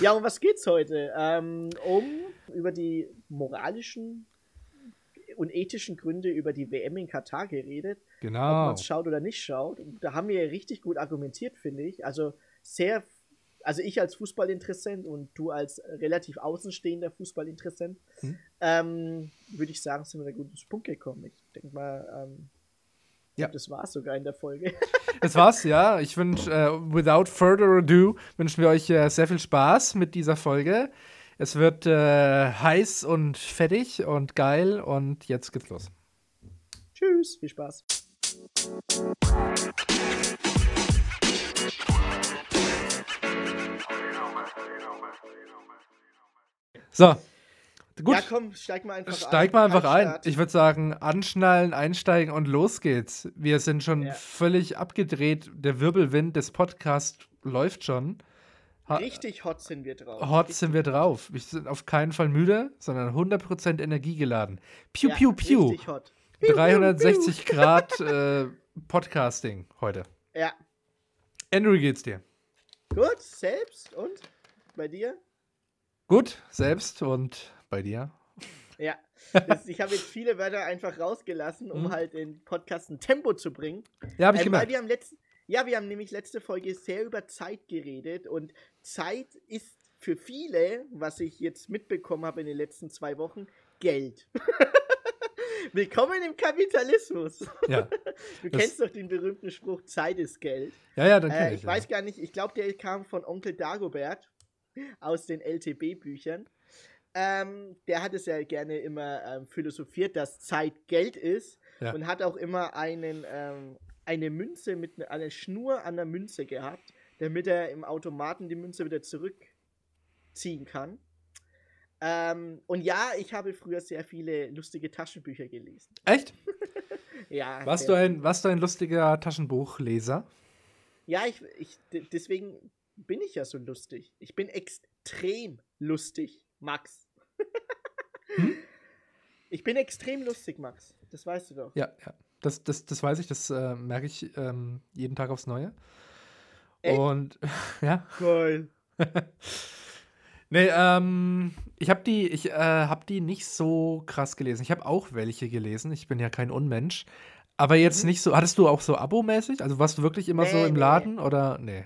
Ja, um was geht's heute? Ähm, um über die moralischen und ethischen Gründe über die WM in Katar geredet. Ob Genau. man es schaut oder nicht schaut. Und da haben wir richtig gut argumentiert, finde ich. Also sehr, also ich als Fußballinteressent und du als relativ außenstehender Fußballinteressent, Hm. ähm, würde ich sagen, sind wir da gut ins Punkt gekommen. Ich denke mal, ähm, Ja. glaub, das war es sogar in der Folge. Das war's, ja. Ich wünsche, äh, without further ado, wünschen wir euch äh, sehr viel Spaß mit dieser Folge. Es wird äh, heiß und fettig und geil und jetzt geht's los. Tschüss, viel Spaß. So. Gut. Ja, komm, steig mal einfach Steig ein. mal einfach ein. Ich würde sagen, anschnallen, einsteigen und los geht's. Wir sind schon Ja. völlig abgedreht. Der Wirbelwind des Podcasts läuft schon. Ha- Richtig hot sind wir drauf. Hot Richtig sind wir drauf. Wir sind auf keinen Fall müde, sondern 100% energiegeladen. Piu, Ja, piu, piu. Richtig hot. 360 Grad äh, Podcasting heute. Ja, Andrew, wie geht's dir? gut, selbst und bei dir? Gut, selbst und bei dir? Ja, das, ich habe jetzt viele Wörter einfach rausgelassen, um Mhm. halt den Podcast ein Tempo zu bringen. Ja, habe ich Ähm, gemerkt. wir haben letzten, ja, wir haben nämlich letzte Folge sehr über Zeit geredet und Zeit ist für viele, was ich jetzt mitbekommen habe in den letzten zwei Wochen, Geld. Willkommen im Kapitalismus. Ja, Du kennst doch den berühmten Spruch, Zeit ist Geld. ja, ja dann Äh, ich. ich weiß gar nicht, ich glaube, der kam von Onkel Dagobert aus den LTB-Büchern. Ähm, der hat es ja gerne immer ähm, philosophiert, dass Zeit Geld ist Ja. und hat auch immer einen, ähm, eine Münze mit ne- einer Schnur an der Münze gehabt, damit er im Automaten die Münze wieder zurückziehen kann. Ähm, und ja, ich habe früher sehr viele lustige Taschenbücher gelesen. Echt? Ja, Warst du, ein, warst du ein lustiger Taschenbuchleser? Ja, ich, ich, de- deswegen bin ich ja so lustig. Ich bin extrem lustig, Max. Hm? Ich bin extrem lustig, Max. Das weißt du doch. Ja, ja. Das, das, das weiß ich, das äh, merke ich ähm, jeden Tag aufs Neue. Echt? Und ja. Geil. Nee, ähm, ich habe die, ich äh, habe die nicht so krass gelesen. Ich habe auch welche gelesen. Ich bin ja kein Unmensch. Aber jetzt Mhm. nicht so. Hattest du auch so Abo-mäßig? Also warst du wirklich immer so Nee, im nee. Laden oder? Nee.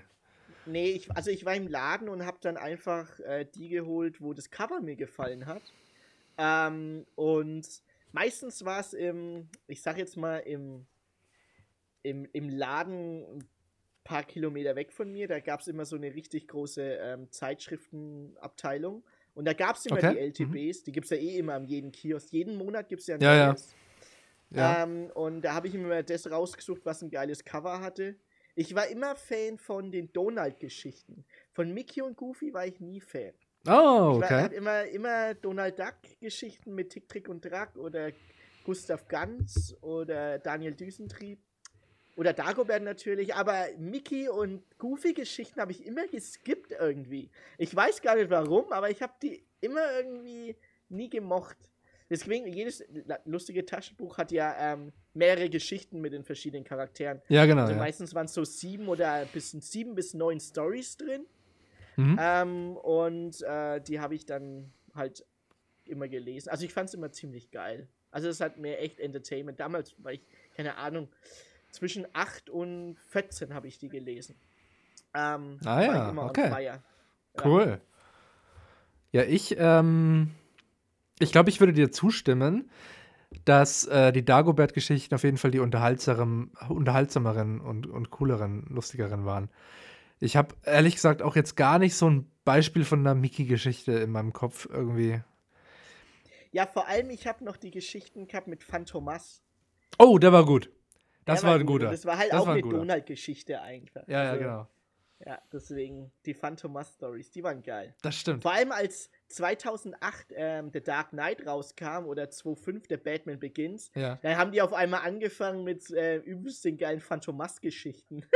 Nee, ich, also ich war im Laden und habe dann einfach äh, die geholt, wo das Cover mir gefallen hat. Ähm, und meistens war es im, ich sag jetzt mal, im, im, im Laden ein paar Kilometer weg von mir. Da gab es immer so eine richtig große ähm, Zeitschriftenabteilung. Und da gab es immer Okay, die LTBs. Die gibt es ja eh immer an jedem Kiosk. Jeden Monat gibt es ja ein Ja, neues. Ja. Ähm, und da habe ich immer das rausgesucht, was ein geiles Cover hatte. Ich war immer Fan von den Donald-Geschichten. Von Mickey und Goofy war ich nie Fan. Oh, Ich war, okay. immer, immer Donald Duck-Geschichten mit Tick, Trick und Track oder Gustav Ganz oder Daniel Düsentrieb. Oder Dagobert natürlich, aber Mickey und Goofy-Geschichten habe ich immer geskippt irgendwie. Ich weiß gar nicht warum, aber ich habe die immer irgendwie nie gemocht. Deswegen, jedes lustige Taschenbuch hat ja ähm, mehrere Geschichten mit den verschiedenen Charakteren. Ja, genau. Also Ja. meistens waren es so sieben oder bis sieben bis neun Stories drin. Mhm. Ähm, und äh, die habe ich dann halt immer gelesen. Also ich fand es immer ziemlich geil. Also es hat mir echt Entertainment. Damals war ich, keine Ahnung, zwischen 8 und 14 habe ich die gelesen. Ähm, Ah ja, okay. Cool. Ja, ich, ähm, ich glaube, ich würde dir zustimmen, dass äh, die Dagobert-Geschichten auf jeden Fall die unterhaltsameren, unterhaltsameren und, und cooleren, lustigeren waren. Ich habe ehrlich gesagt auch jetzt gar nicht so ein Beispiel von einer Mickey-Geschichte in meinem Kopf irgendwie. ja, vor allem, ich habe noch die Geschichten gehabt mit Phantomas. Oh, der war gut. Das Der war ein gut. guter. Das war halt Das auch war ein eine. Donald-Geschichte eigentlich. Ja, ja, Also, genau. Ja, deswegen, die Phantomas-Stories, die waren geil. Das stimmt. Vor allem als 2008 ähm, The Dark Knight rauskam oder 2005 der Batman Begins, Ja. dann haben die auf einmal angefangen mit äh, übelst den geilen Phantomas-Geschichten.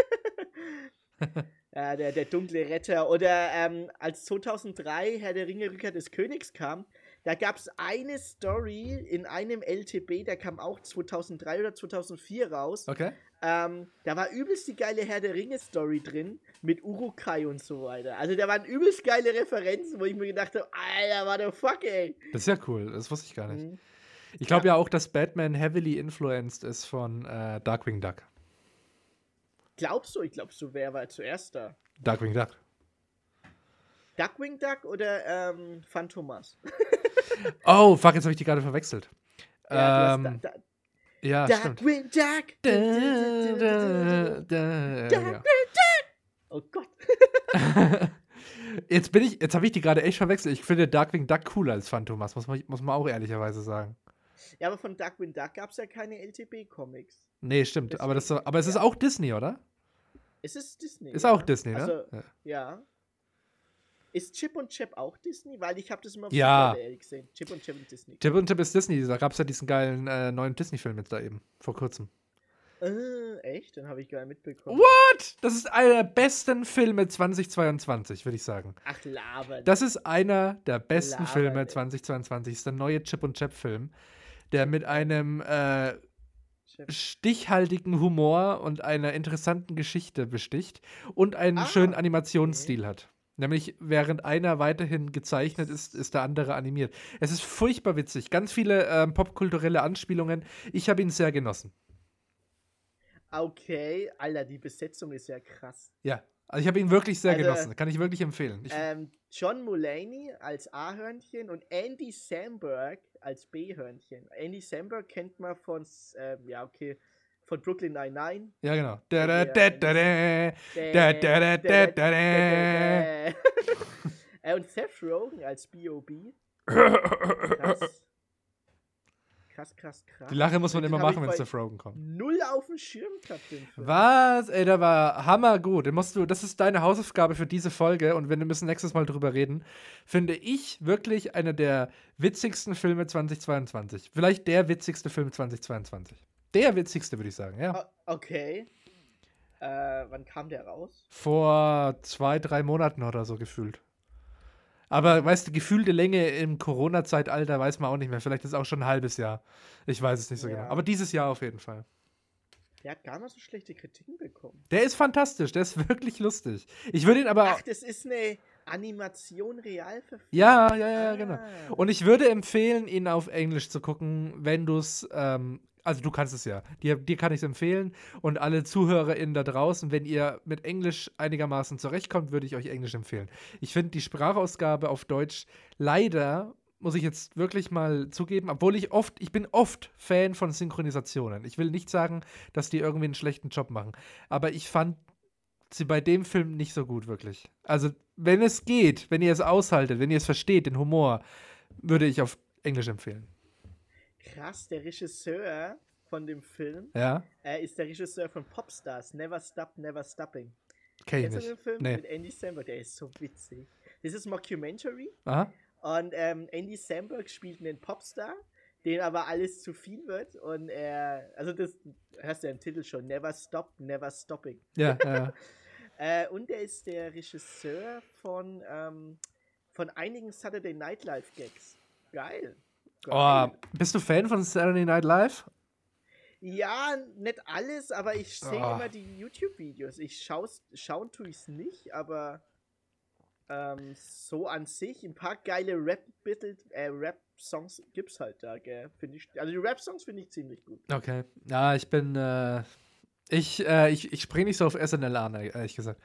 ja, der, der dunkle Retter. Oder ähm, als 2003 Herr der Ringe Rückkehr des Königs kam, da gab es eine Story in einem LTB, der kam auch 2003 oder 2004 raus. Okay. Ähm, da war übelst die geile Herr der Ringe-Story drin mit Urukai und so weiter. Also da waren übelst geile Referenzen, wo ich mir gedacht habe, Alter, what the fuck, ey. Das ist ja cool, das wusste ich gar nicht. Mhm. Ich glaube ja. auch, dass Batman heavily influenced ist von äh, Darkwing Duck. Glaubst du? Ich glaubst du, wer war zuerst da? Darkwing Duck. Duckwing Duck oder ähm, Phantomas? Oh, fuck, jetzt habe ich die gerade verwechselt. Ja, ähm, hast da, da, ja. Duckwing Duck. Duckwing Oh Gott. Jetzt bin ich, jetzt habe ich die gerade echt verwechselt. Ich finde Darkwing Duck cooler als Phantomas, muss man, muss man auch ehrlicherweise sagen. Ja, aber von Duckwing Duck gab es ja keine LTB-Comics. Nee, stimmt. Aber, das, aber es ist auch Disney, oder? Es ist Disney. Ist ja. auch Disney, ne? Also, Ja. ja. Ist Chip und Chap auch Disney? Weil ich habe das immer auf Ja. RTL gesehen. Chip und Chap und Disney. Chip und Chip ist Disney. Da gab es ja diesen geilen äh, neuen Disney-Film jetzt da eben, vor kurzem. Äh, echt? Dann habe ich gar nicht mitbekommen. What? Das ist einer der besten Filme 2022, würde ich sagen. Ach, labern. Das ist einer der besten Laber, Filme ey. 2022. Das ist der neue Chip und Chap-Film, der mit einem äh, Stichhaltigen Humor und einer interessanten Geschichte besticht und einen Ah, schönen Animationsstil hat. Nämlich, während einer weiterhin gezeichnet ist, ist der andere animiert. Es ist furchtbar witzig. Ganz viele ähm, popkulturelle Anspielungen. Ich habe ihn sehr genossen. Okay, Alter, die Besetzung ist ja krass. Ja. Also ich habe ihn wirklich sehr Also, genossen. Kann ich wirklich empfehlen. Ich, Ähm, John Mulaney als A-Hörnchen und Andy Samberg als B-Hörnchen. Andy Samberg kennt man von, ähm, ja, okay, von Brooklyn Nine-Nine. ja, genau. Und Seth Rogen als B.O.B. Krass. Krass, krass, krass. Die Lache muss man Den immer machen, wenn bei Seth Rogen kommt. Null auf dem Schirm gehabt, den Film. Was? Ey, der war hammergut. Den musst du, das ist deine Hausaufgabe für diese Folge und wir müssen nächstes Mal drüber reden. Finde ich wirklich einer der witzigsten Filme 2022. Vielleicht der witzigste Film 2022. Der witzigste, würde ich sagen, ja. O- Okay. Äh, wann kam der raus? Vor zwei, drei Monaten oder so gefühlt. Aber weißt du, gefühlte Länge im Corona-Zeitalter weiß man auch nicht mehr. Vielleicht ist es auch schon ein halbes Jahr. Ich weiß es nicht so Ja. genau. Aber dieses Jahr auf jeden Fall. Der hat gar nicht so schlechte Kritiken bekommen. Der ist fantastisch, der ist wirklich lustig. Ich würde ihn aber. Ach, das ist eine Animation realverfilmung. Ja, ja, ja, genau. Ah. Und ich würde empfehlen, ihn auf Englisch zu gucken, wenn du es, ähm, also du kannst es ja. Dir, dir kann ich es empfehlen. Und alle ZuhörerInnen da draußen, wenn ihr mit Englisch einigermaßen zurechtkommt, würde ich euch Englisch empfehlen. Ich finde die Sprachausgabe auf Deutsch leider, muss ich jetzt wirklich mal zugeben, obwohl ich oft, ich bin oft Fan von Synchronisationen. Ich will nicht sagen, dass die irgendwie einen schlechten Job machen. Aber ich fand sie bei dem Film nicht so gut, wirklich. Also, wenn es geht, wenn ihr es aushaltet, wenn ihr es versteht, den Humor, würde ich auf Englisch empfehlen. Krass, der Regisseur von dem Film Ja? äh, ist der Regisseur von Popstars. Never Stop, Never Stopping. Kenn ich Kennst du den. Film Nee. mit Andy Samberg? Der ist so witzig. Das ist Mockumentary Aha. und ähm, Andy Samberg spielt einen Popstar, den aber alles zu viel wird und er, also das hörst du ja im Titel schon, Never Stop, Never Stopping. Ja, ja. Äh, und er ist der Regisseur von, ähm, von einigen Saturday Night Live Gags. Geil. Oh, bist du Fan von Saturday Night Live? Ja, nicht alles, aber ich sehe Oh. immer die YouTube-Videos. Ich schau's, schauen tue ich es nicht, aber ähm, so an sich, ein paar geile äh, Rap-Songs gibt's halt da, gell? Find ich, also die Rap-Songs finde ich ziemlich gut. Okay. Ja, ich bin, äh, ich, äh, ich, ich springe nicht so auf SNL an, ehrlich gesagt.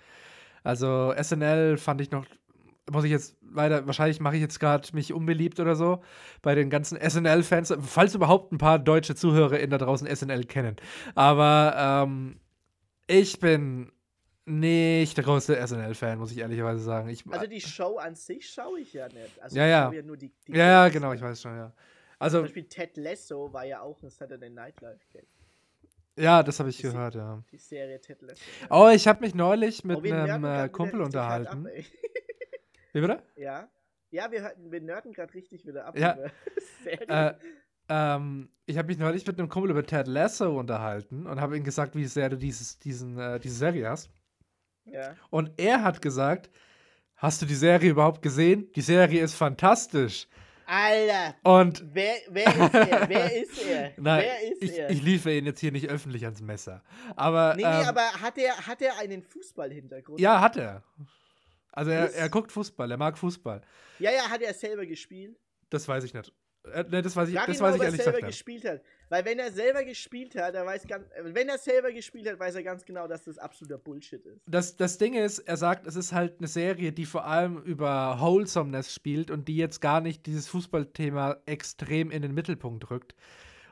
Also SNL fand ich noch, muss ich jetzt leider, wahrscheinlich mache ich jetzt gerade mich unbeliebt oder so bei den ganzen SNL-Fans, falls überhaupt ein paar deutsche ZuhörerInnen da draußen SNL kennen. Aber ähm, ich bin nicht der größte SNL-Fan, muss ich ehrlicherweise sagen. Ich, Also die Show an sich schaue ich ja nicht. Also Ja, ja. ja nur die, die ja, ja, genau, ich weiß schon, ja. Zum Also, Beispiel Ted Lasso war ja auch ein Saturday Night Live Gag. ja, das habe ich Die Se- gehört, ja. Die Serie Ted Lasso. Oh, ich habe mich neulich mit Oh, einem äh, Kumpel unterhalten. Ab. Wie bitte? ja. Ja, wir, wir nerden gerade richtig wieder ab. Ja. Äh, ähm, ich habe mich neulich mit einem Kumpel über Ted Lasso unterhalten und habe ihm gesagt, wie sehr du dieses, diesen, äh, diese Serie hast. ja. Und er hat gesagt, hast du die Serie überhaupt gesehen? Die Serie ist fantastisch. Alter. Und Wer, wer ist er? Wer ist er? Nein, wer ist ich, er? ich liefere ihn jetzt hier nicht öffentlich ans Messer. Aber, nee, nee, ähm, aber hat er, hat er einen Fußballhintergrund? ja, hat er. Also er, er guckt Fußball, er mag Fußball. ja, ja, hat er selber gespielt? Das weiß ich nicht. Äh, ne, das weiß ich, Frag das ihn weiß ich ob er ehrlich selber gespielt hat. Weil wenn er selber gespielt hat, er weiß ganz, äh, wenn er selber gespielt hat, weiß er ganz genau, dass das absoluter Bullshit ist. Das, das Ding ist, er sagt, es ist halt eine Serie, die vor allem über Wholesomeness spielt und die jetzt gar nicht dieses Fußballthema extrem in den Mittelpunkt rückt.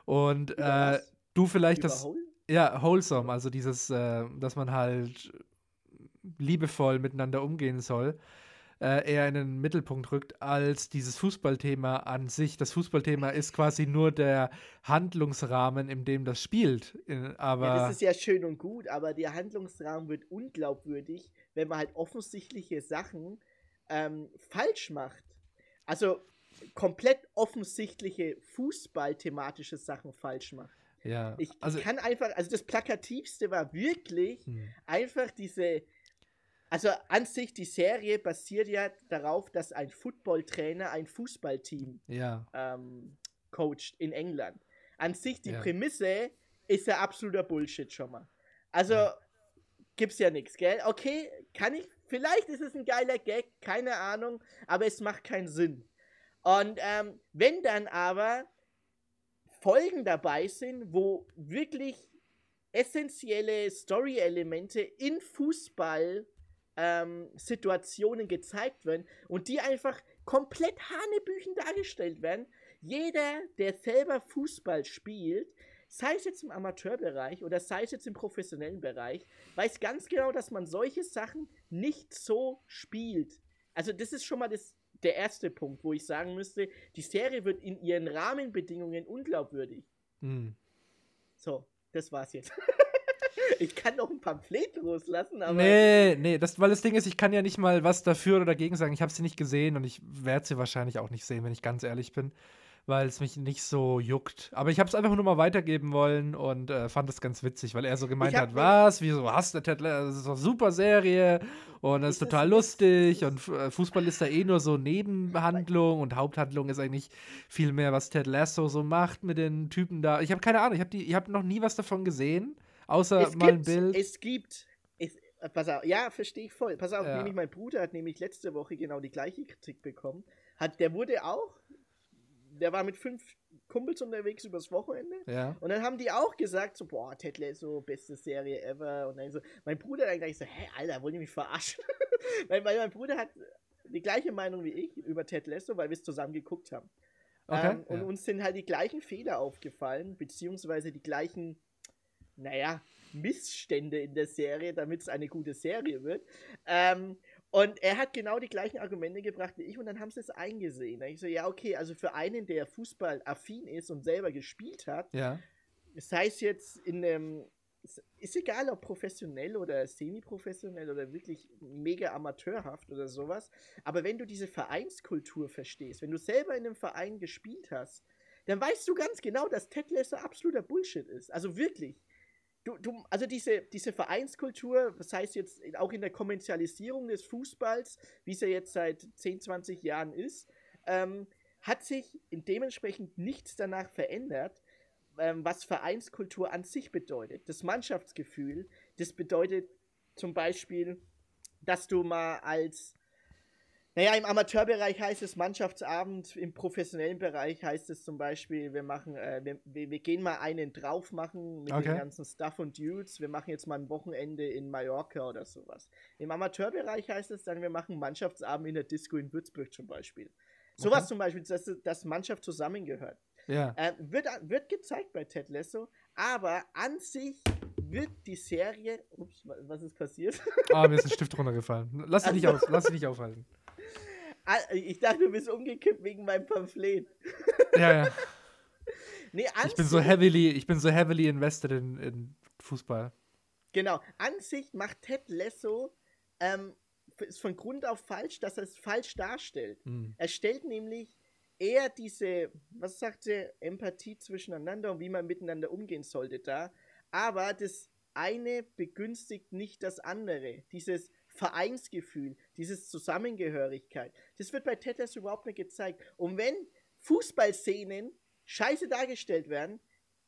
Und Über äh, du vielleicht das. Überholen? Ja, wholesome, also dieses, äh, dass man halt liebevoll miteinander umgehen soll, äh, eher in den Mittelpunkt rückt als dieses Fußballthema an sich. Das Fußballthema ist quasi nur der Handlungsrahmen, in dem das spielt. Aber Ja, das ist ja schön und gut, aber der Handlungsrahmen wird unglaubwürdig, wenn man halt offensichtliche Sachen ähm, falsch macht. Also komplett offensichtliche Fußball-thematische Sachen falsch macht. ja, Ich also kann einfach, also das Plakativste war wirklich hm, einfach diese. Also an sich, die Serie basiert ja darauf, dass ein Footballtrainer ein Fußballteam ja, ähm, coacht in England. An sich, die Ja. Prämisse ist ja absoluter Bullshit schon mal. Also Ja. gibt's ja nichts, gell? Okay, kann ich, vielleicht ist es ein geiler Gag, keine Ahnung, aber es macht keinen Sinn. Und ähm, wenn dann aber Folgen dabei sind, wo wirklich essentielle Story-Elemente in Fußball ähm, Situationen gezeigt werden und die einfach komplett hanebüchen dargestellt werden. Jeder, der selber Fußball spielt, sei es jetzt im Amateurbereich oder sei es jetzt im professionellen Bereich, weiß ganz genau, dass man solche Sachen nicht so spielt. Also das ist schon mal das, der erste Punkt, wo ich sagen müsste, die Serie wird in ihren Rahmenbedingungen unglaubwürdig. hm. So, das war's jetzt. ich kann noch ein Pamphlet loslassen, aber Nee, nee, das, weil das Ding ist, ich kann ja nicht mal was dafür oder dagegen sagen. Ich habe sie nicht gesehen und ich werde sie wahrscheinlich auch nicht sehen, wenn ich ganz ehrlich bin, weil es mich nicht so juckt. Aber ich habe es einfach nur mal weitergeben wollen und äh, fand es ganz witzig, weil er so gemeint hab hat, was, wieso hast du Ted Lasso? Das ist doch super Serie und das ist Ist total nicht? lustig und Fu- äh, Fußball ist da eh nur so Nebenhandlung und Haupthandlung ist eigentlich viel mehr, was Ted Lasso so macht mit den Typen da. Ich habe keine Ahnung, ich habe habe noch nie was davon gesehen, außer es mal ein Bild. es gibt, es, äh, pass auf, ja, verstehe ich voll. Pass auf, Ja. nämlich mein Bruder hat nämlich letzte Woche genau die gleiche Kritik bekommen. Hat, der wurde auch, der war mit fünf Kumpels unterwegs übers Wochenende. ja. Und dann haben die auch gesagt, so, boah, Ted Lasso, beste Serie ever. Und dann so, mein Bruder dann gleich so, hä, Alter, wollen die mich verarschen? weil, weil mein Bruder hat die gleiche Meinung wie ich über Ted Lasso, weil wir es zusammen geguckt haben. Okay. Ähm, und ja. uns sind halt die gleichen Fehler aufgefallen, beziehungsweise die gleichen, naja, Missstände in der Serie, damit es eine gute Serie wird. Ähm, und er hat genau die gleichen Argumente gebracht wie ich und dann haben sie es eingesehen. Da ich so, ja, okay, also für einen, der Fußball affin ist und selber gespielt hat, ja. sei es jetzt in einem, ist egal ob professionell oder semi-professionell oder wirklich mega amateurhaft oder sowas, aber wenn du diese Vereinskultur verstehst, wenn du selber in einem Verein gespielt hast, dann weißt du ganz genau, dass Ted Lasso absoluter Bullshit ist. Also wirklich. Du, du, also diese, diese Vereinskultur, das heißt jetzt auch in der Kommerzialisierung des Fußballs, wie es ja jetzt seit 10, 20 Jahren ist, ähm, hat sich dementsprechend nichts danach verändert, ähm, was Vereinskultur an sich bedeutet. Das Mannschaftsgefühl, das bedeutet zum Beispiel, dass du mal als, naja, im Amateurbereich heißt es Mannschaftsabend, im professionellen Bereich heißt es zum Beispiel, wir machen, äh, wir, wir, gehen mal einen drauf machen mit Okay. den ganzen Stuff und Dudes, wir machen jetzt mal ein Wochenende in Mallorca oder sowas. Im Amateurbereich heißt es dann, wir machen Mannschaftsabend in der Disco in Würzburg zum Beispiel. Sowas Okay. zum Beispiel, dass, dass Mannschaft zusammengehört. Ja. Ähm, wird, wird gezeigt bei Ted Lasso, aber an sich wird die Serie. Ups, wa- was ist passiert? Ah, mir ist ein Stift runtergefallen. Lass dich nicht, Also- auf, lass dich nicht aufhalten. Ah, ich dachte, du bist umgekippt wegen meinem Pamphlet. Ja, ja. Nee, Ich bin so heavily, ich bin so heavily invested in, in Fußball. Genau, an sich macht Ted Lasso ähm, ist von Grund auf falsch, dass er es falsch darstellt. Hm. Er stellt nämlich eher diese, was sagt er, Empathie zwischeneinander und wie man miteinander umgehen sollte da. Aber das eine begünstigt nicht das andere. Dieses Vereinsgefühl, dieses Zusammengehörigkeit. Das wird bei Ted Lasso überhaupt nicht gezeigt. Und wenn Fußballszenen scheiße dargestellt werden,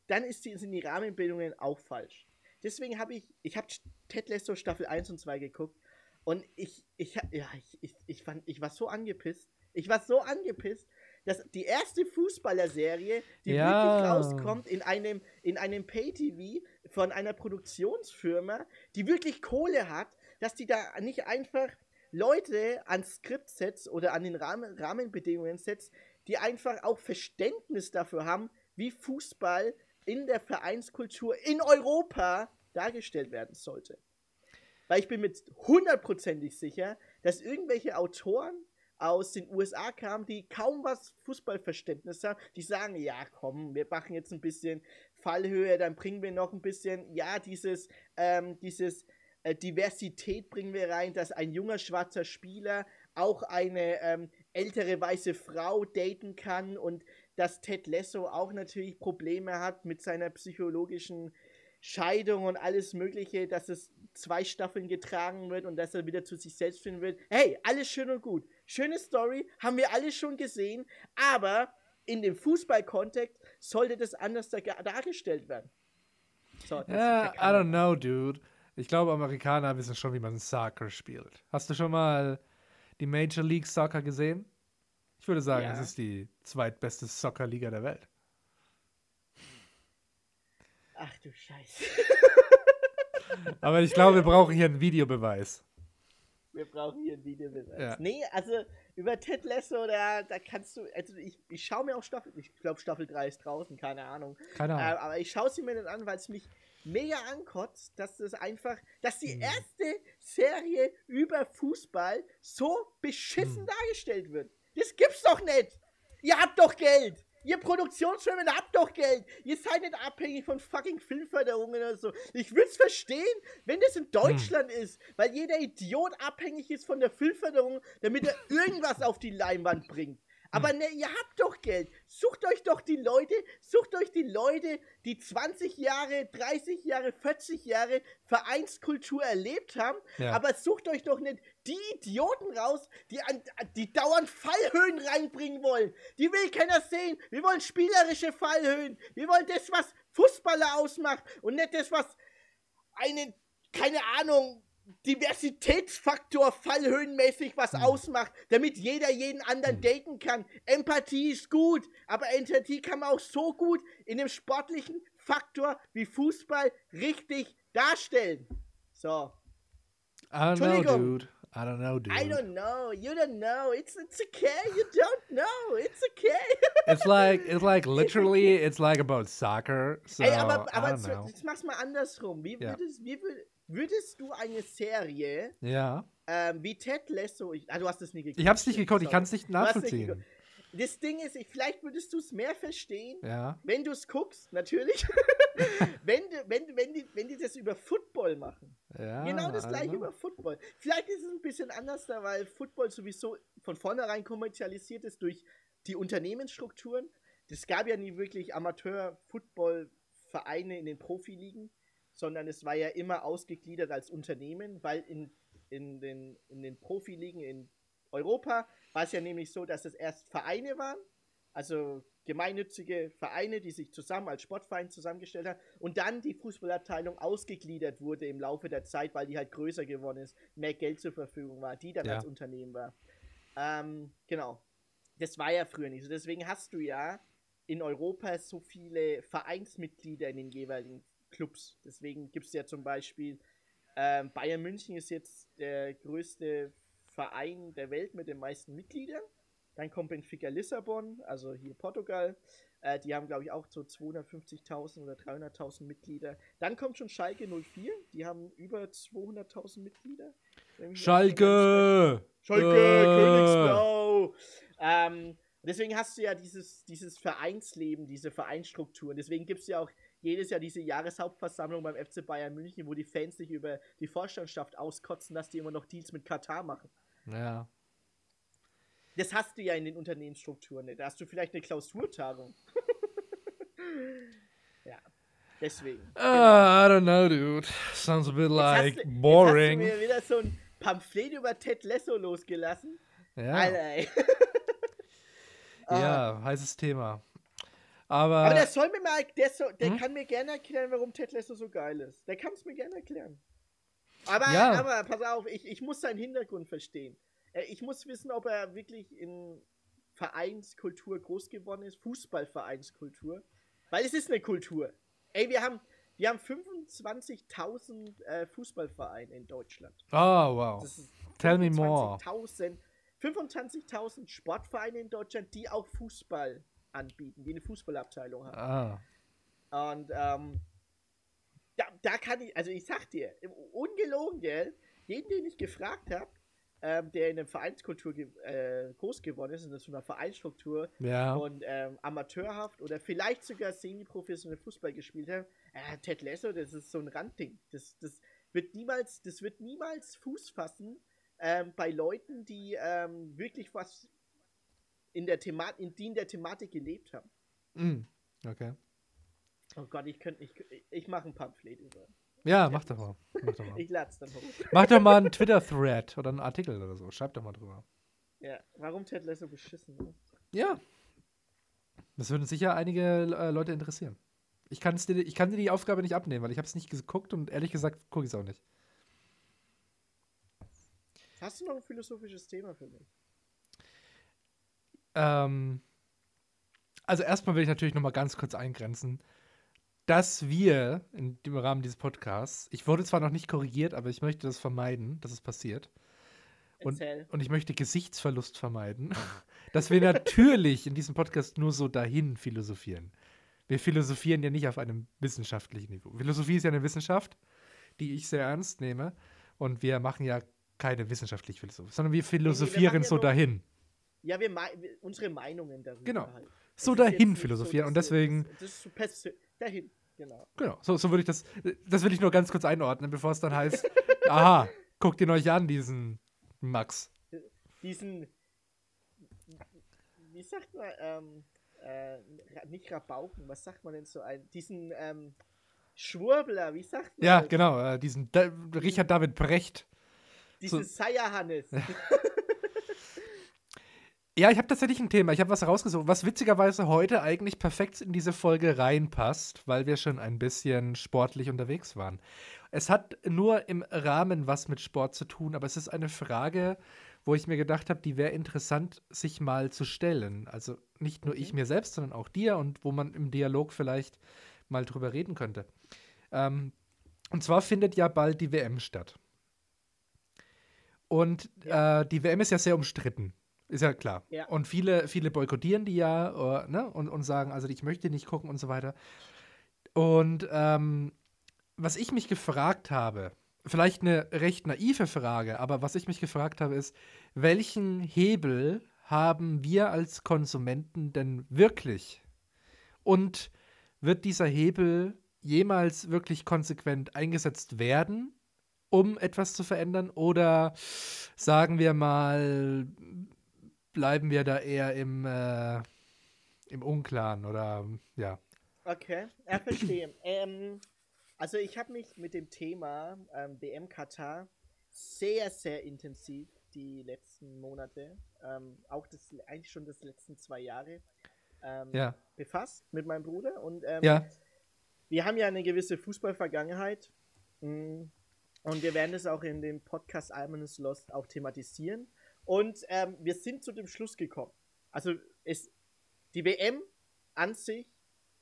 dann ist die, sind die Rahmenbedingungen auch falsch. Deswegen habe ich, ich habe Ted Lasso Staffel 1 und 2 geguckt und ich, ich, ja, ich, ich, ich, fand, ich war so angepisst. Ich war so angepisst, dass die erste Fußballerserie, die Ja. wirklich rauskommt in einem, in einem Pay-TV von einer Produktionsfirma, die wirklich Kohle hat, dass die da nicht einfach Leute ans Skript setzt oder an den Rahmen, Rahmenbedingungen setzt, die einfach auch Verständnis dafür haben, wie Fußball in der Vereinskultur in Europa dargestellt werden sollte. Weil ich bin mir hundertprozentig sicher, dass irgendwelche Autoren aus den USA kamen, die kaum was Fußballverständnis haben, die sagen, ja komm, wir machen jetzt ein bisschen Fallhöhe, dann bringen wir noch ein bisschen, ja, dieses, ähm, dieses äh, Diversität bringen wir rein, dass ein junger schwarzer Spieler auch eine ähm, ältere weiße Frau daten kann und dass Ted Lasso auch natürlich Probleme hat mit seiner psychologischen Scheidung und alles Mögliche, dass es zwei Staffeln getragen wird und dass er wieder zu sich selbst finden wird. Hey, alles schön und gut. Schöne Story, haben wir alle schon gesehen, aber in dem Fußballkontext sollte das anders da dargestellt werden. So, Ja, I don't know, dude. Ich glaube, Amerikaner wissen schon, wie man Soccer spielt. Hast du schon mal die Major League Soccer gesehen? Ich würde sagen, Ja. es ist die zweitbeste Soccer-Liga der Welt. Ach du Scheiße. Aber ich glaube, wir brauchen hier einen Videobeweis. Wir brauchen hier ein Videobeweis. Ja. Nee, also über Ted Lasso, da, da kannst du, also ich, ich schaue mir auch Staffel, ich glaube Staffel 3 ist draußen, keine Ahnung. Keine Äh, Ahnung. aber ich schaue sie mir dann an, weil es mich mega ankotzt, dass das einfach, dass die Hm. erste Serie über Fußball so beschissen Hm. dargestellt wird. Das gibt's doch nicht. Ihr habt doch Geld. Ihr Produktionsfirmen habt doch Geld. Ihr seid nicht abhängig von fucking Filmförderungen oder so. Ich würde es verstehen, wenn das in Deutschland ist, weil jeder Idiot abhängig ist von der Filmförderung, damit er irgendwas auf die Leinwand bringt. Aber ne, ihr habt doch Geld. Sucht euch doch die Leute, sucht euch die Leute, die 20 Jahre, 30 Jahre, 40 Jahre Vereinskultur erlebt haben. Ja. Aber sucht euch doch nicht die Idioten raus, die, an, die dauernd Fallhöhen reinbringen wollen. Die will keiner sehen. Wir wollen spielerische Fallhöhen. Wir wollen das, was Fußballer ausmacht und nicht das, was eine, keine Ahnung, Diversitätsfaktor fallhöhenmäßig was ausmacht, damit jeder jeden anderen daten kann. Empathie ist gut, aber Empathie kann man auch so gut in dem sportlichen Faktor wie Fußball richtig darstellen. So. I don't know, dude. I don't know, dude. I don't know. You don't know. It's it's okay. You don't know. It's okay. It's like it's like literally it's like about soccer. So Ey, aber, I aber don't jetzt, know. jetzt mach's mal andersrum. Wie Ja. würdest, wie würd, würdest du eine Serie Ja. ähm, wie Ted Lasso, ich, ah, du hast es nie geguckt. Ich hab's nicht geguckt, ich kann es nicht nachvollziehen. Das Ding ist, ich, vielleicht würdest du es mehr verstehen, Ja. wenn du es guckst, natürlich. wenn, wenn, wenn, die, wenn die das über Football machen. Ja. Genau das gleiche know. über Football. Vielleicht ist es ein bisschen anders da, weil Football sowieso von vornherein kommerzialisiert ist durch die Unternehmensstrukturen. Es gab ja nie wirklich Amateur-Football-Vereine in den Profiligen, sondern es war ja immer ausgegliedert als Unternehmen, weil in, in, den, in den Profiligen in Europa war es ja nämlich so, dass es erst Vereine waren, also gemeinnützige Vereine, die sich zusammen als Sportverein zusammengestellt haben und dann die Fußballabteilung ausgegliedert wurde im Laufe der Zeit, weil die halt größer geworden ist, mehr Geld zur Verfügung war, die dann Ja. als Unternehmen war. Ähm, genau. Das war ja früher nicht so. Deswegen hast du ja in Europa so viele Vereinsmitglieder in den jeweiligen Clubs. Deswegen gibt es ja zum Beispiel ähm, Bayern München ist jetzt der größte Verein der Welt mit den meisten Mitgliedern. Dann kommt Benfica Lissabon, also hier Portugal. Äh, die haben, glaube ich, auch so 250.000 oder 300.000 Mitglieder. Dann kommt schon Schalke 04. Die haben über 200.000 Mitglieder. Schalke! Schalke, Äh. Königsblau. Ähm, deswegen hast du ja dieses, dieses Vereinsleben, diese Vereinsstrukturen. Deswegen gibt es ja auch jedes Jahr diese Jahreshauptversammlung beim FC Bayern München, wo die Fans sich über die Vorstandschaft auskotzen, dass die immer noch Deals mit Katar machen. Ja. Das hast du ja in den Unternehmensstrukturen nicht. Da hast du vielleicht eine Klausurtagung. ja, deswegen. Uh, I don't know, dude. Sounds a bit Jetzt like hast du- Jetzt hast du boring. mir wieder so ein Pamphlet über Ted Lasso losgelassen. Ja. Alter, ey. Ja, heißes Thema. Aber, Aber der soll mir mal, der, soll, der Hm? kann mir gerne erklären, warum Ted Lasso so geil ist. Der kann es mir gerne erklären. Aber, Ja. aber pass auf, ich, ich muss seinen Hintergrund verstehen. Äh, Ich muss wissen, ob er wirklich in Vereinskultur groß geworden ist, Fußballvereinskultur. Weil es ist eine Kultur. Ey, wir haben, wir haben 25.000 äh, Fußballvereine in Deutschland. oh, wow. Tell me more. 25.000 25.000 Sportvereine in Deutschland, die auch Fußball anbieten, die eine Fußballabteilung haben. Ah. Und ähm, da, da kann ich, also ich sag dir, ungelogen, gell, jeden, den ich gefragt habe, ähm, der in der Vereinskultur ge äh, groß geworden ist, in so einer Vereinsstruktur Ja. und ähm, amateurhaft oder vielleicht sogar semi-professionell Fußball gespielt hat, äh, Ted Lasso, das ist so ein Randding. Das, das wird niemals, das wird niemals Fuß fassen ähm, bei Leuten, die ähm, wirklich was in der Thematik, in, die in der Thematik gelebt haben. Mm. Okay. Oh Gott, ich könnte nicht. Ich, ich mache ein Pamphlet über. Ja, mach doch mal. Mach doch mal. Ich lad's dann hoch. Mach doch mal einen Twitter-Thread oder einen Artikel oder so. Schreib doch mal drüber. Ja, warum Ted Lasso beschissen ist. Ja. Das würden sicher einige äh, Leute interessieren. Ich, kann's dir, ich kann dir die Aufgabe nicht abnehmen, weil ich habe es nicht geguckt und ehrlich gesagt gucke ich es auch nicht. Hast du noch ein philosophisches Thema für mich? Ähm, also erstmal will ich natürlich noch mal ganz kurz eingrenzen, dass wir dem Rahmen dieses Podcasts, ich wurde zwar noch nicht korrigiert, aber ich möchte das vermeiden, dass es passiert. Und, und ich möchte Gesichtsverlust vermeiden, dass wir natürlich in diesem Podcast nur so dahin philosophieren. Wir philosophieren ja nicht auf einem wissenschaftlichen Niveau. Philosophie ist ja eine Wissenschaft, die ich sehr ernst nehme. Und wir machen ja keine wissenschaftliche Philosophie, sondern wir philosophieren ja so nur- dahin. Ja, wir, unsere Meinungen darüber. Genau. Halt. So dahin philosophieren. und dass wir- deswegen, Das ist so dahin, genau. genau, so, so würde ich das, das will ich nur ganz kurz einordnen, bevor es dann heißt, aha, guckt ihn euch an, diesen Max. Diesen. Wie sagt man, ähm, äh, nicht Rabauken, was sagt man denn so ein? Diesen, ähm, Schwurbler, wie sagt man Ja, das? genau, äh, diesen da Richard David Brecht. Diesen so- Seierhannes. Ja, ich habe tatsächlich ein Thema. Ich habe was rausgesucht, was witzigerweise heute eigentlich perfekt in diese Folge reinpasst, weil wir schon ein bisschen sportlich unterwegs waren. Es hat nur im Rahmen was mit Sport zu tun, aber es ist eine Frage, wo ich mir gedacht habe, die wäre interessant, sich mal zu stellen. Also nicht nur ich mir selbst, sondern auch dir und wo man im Dialog vielleicht mal drüber reden könnte. Ähm, und zwar findet ja bald die WM statt. Und äh, die WM ist ja sehr umstritten. Ist ja klar. Ja. Und viele, viele boykottieren die ja äh, ne? und, und sagen, also ich möchte nicht gucken und so weiter. Und ähm, was ich mich gefragt habe, vielleicht eine recht naive Frage, aber was ich mich gefragt habe, ist, welchen Hebel haben wir als Konsumenten denn wirklich? Und wird dieser Hebel jemals wirklich konsequent eingesetzt werden, um etwas zu verändern? Oder sagen wir mal, bleiben wir da eher im, äh, im Unklaren oder ja. Okay, ja, verstehe. ähm, also ich habe mich mit dem Thema ähm, WM Katar sehr, sehr intensiv die letzten Monate, ähm, auch das eigentlich schon das letzten zwei Jahre ähm, Ja. befasst mit meinem Bruder und ähm, Ja. wir haben ja eine gewisse Fußballvergangenheit mm, und wir werden es auch in dem Podcast Alman is Lost auch thematisieren und ähm, wir sind zu dem Schluss gekommen. Also es, die WM an sich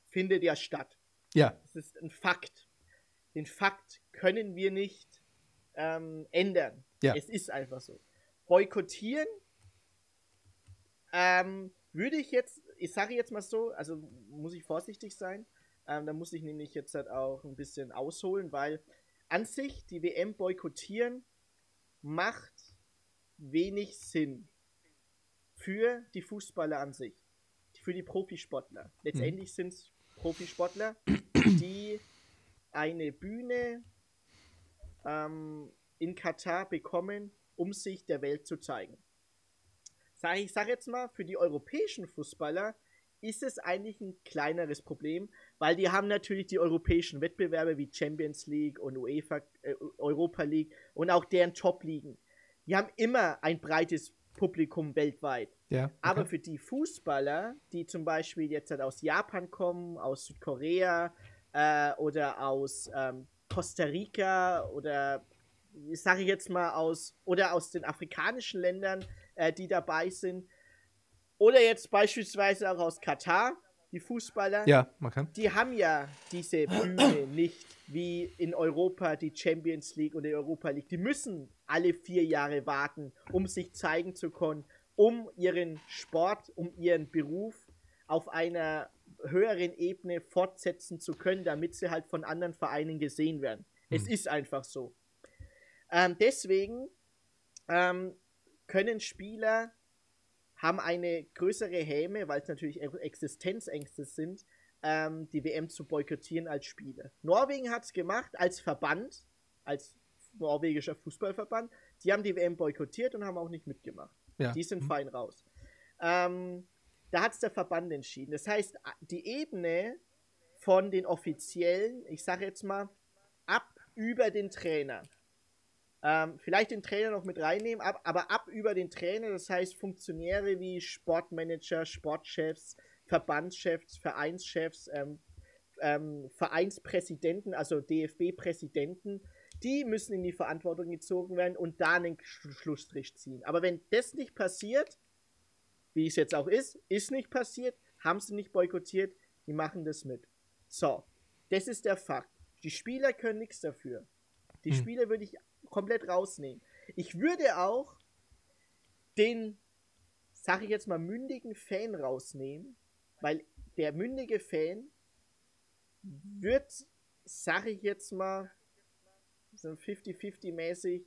findet ja statt. Ja. Das ist ein Fakt. Den Fakt können wir nicht ähm, ändern. Ja. Es ist einfach so. Boykottieren ähm, würde ich jetzt, ich sage jetzt mal so, also muss ich vorsichtig sein. Ähm, da muss ich nämlich jetzt halt auch ein bisschen ausholen, weil an sich die WM boykottieren macht wenig Sinn für die Fußballer an sich, für die Profisportler. Letztendlich sind es Profisportler, die eine Bühne ähm, in Katar bekommen, um sich der Welt zu zeigen. Sag, ich sage jetzt mal, für die europäischen Fußballer ist es eigentlich ein kleineres Problem, weil die haben natürlich die europäischen Wettbewerbe wie Champions League und UEFA, äh, Europa League und auch deren Top-Ligen. Die haben immer ein breites Publikum weltweit. Ja. Okay. Aber für die Fußballer, die zum Beispiel jetzt halt aus Japan kommen, aus Südkorea äh, oder aus ähm, Costa Rica oder ich sage jetzt mal aus oder aus den afrikanischen Ländern, äh, die dabei sind, oder jetzt beispielsweise auch aus Katar, die Fußballer. Ja, man kann. Die haben ja diese Bühne nicht wie in Europa die Champions League oder die Europa League. Die müssen alle vier Jahre warten, um sich zeigen zu können, um ihren Sport, um ihren Beruf auf einer höheren Ebene fortsetzen zu können, damit sie halt von anderen Vereinen gesehen werden. Hm. Es ist einfach so. Ähm, deswegen ähm, können Spieler haben eine größere Häme, weil es natürlich Existenzängste sind, ähm, die WM zu boykottieren als Spieler. Norwegen hat es gemacht als Verband, als norwegischer Fußballverband. Die haben die WM boykottiert und haben auch nicht mitgemacht. Ja. Die sind mhm. fein raus. Ähm, da hat es der Verband entschieden. Das heißt, die Ebene von den Offiziellen, ich sage jetzt mal, ab über den Trainer. Ähm, vielleicht den Trainer noch mit reinnehmen, ab, aber ab über den Trainer, das heißt Funktionäre wie Sportmanager, Sportchefs, Verbandschefs, Vereinschefs, ähm, ähm, Vereinspräsidenten, also DFB-Präsidenten, die müssen in die Verantwortung gezogen werden und da einen Schlussstrich ziehen. Aber wenn das nicht passiert, wie es jetzt auch ist, ist nicht passiert, haben sie nicht boykottiert, die machen das mit. So, das ist der Fakt. Die Spieler können nichts dafür. Die hm. Spieler würde ich komplett rausnehmen. Ich würde auch den, sag ich jetzt mal, mündigen Fan rausnehmen, weil der mündige Fan wird, sag ich jetzt mal, so 50-50 mäßig,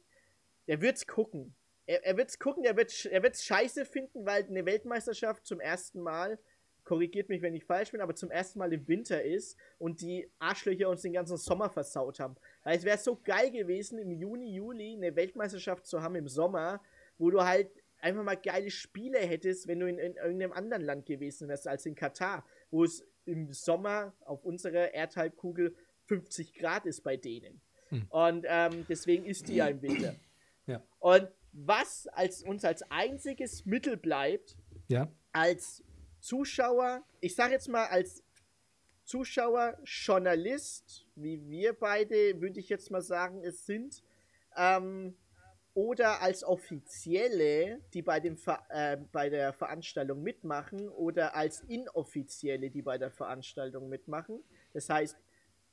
der wird's gucken. Er, er wird's gucken, er wird er wird's scheiße finden, weil eine Weltmeisterschaft zum ersten Mal korrigiert mich, wenn ich falsch bin, aber zum ersten Mal im Winter ist und die Arschlöcher uns den ganzen Sommer versaut haben. Weil es wäre so geil gewesen, im Juni, Juli eine Weltmeisterschaft zu haben im Sommer, wo du halt einfach mal geile Spiele hättest, wenn du in, in irgendeinem anderen Land gewesen wärst als in Katar, wo es im Sommer auf unserer Erdhalbkugel 50 Grad ist bei denen. Hm. Und ähm, deswegen ist die ja im Winter. Ja. Und was als, uns als einziges Mittel bleibt, ja. als Zuschauer, ich sage jetzt mal als Zuschauer, Journalist, wie wir beide, würde ich jetzt mal sagen, es sind, ähm, oder als Offizielle, die bei, dem äh, bei der Veranstaltung mitmachen, oder als Inoffizielle, die bei der Veranstaltung mitmachen. Das heißt,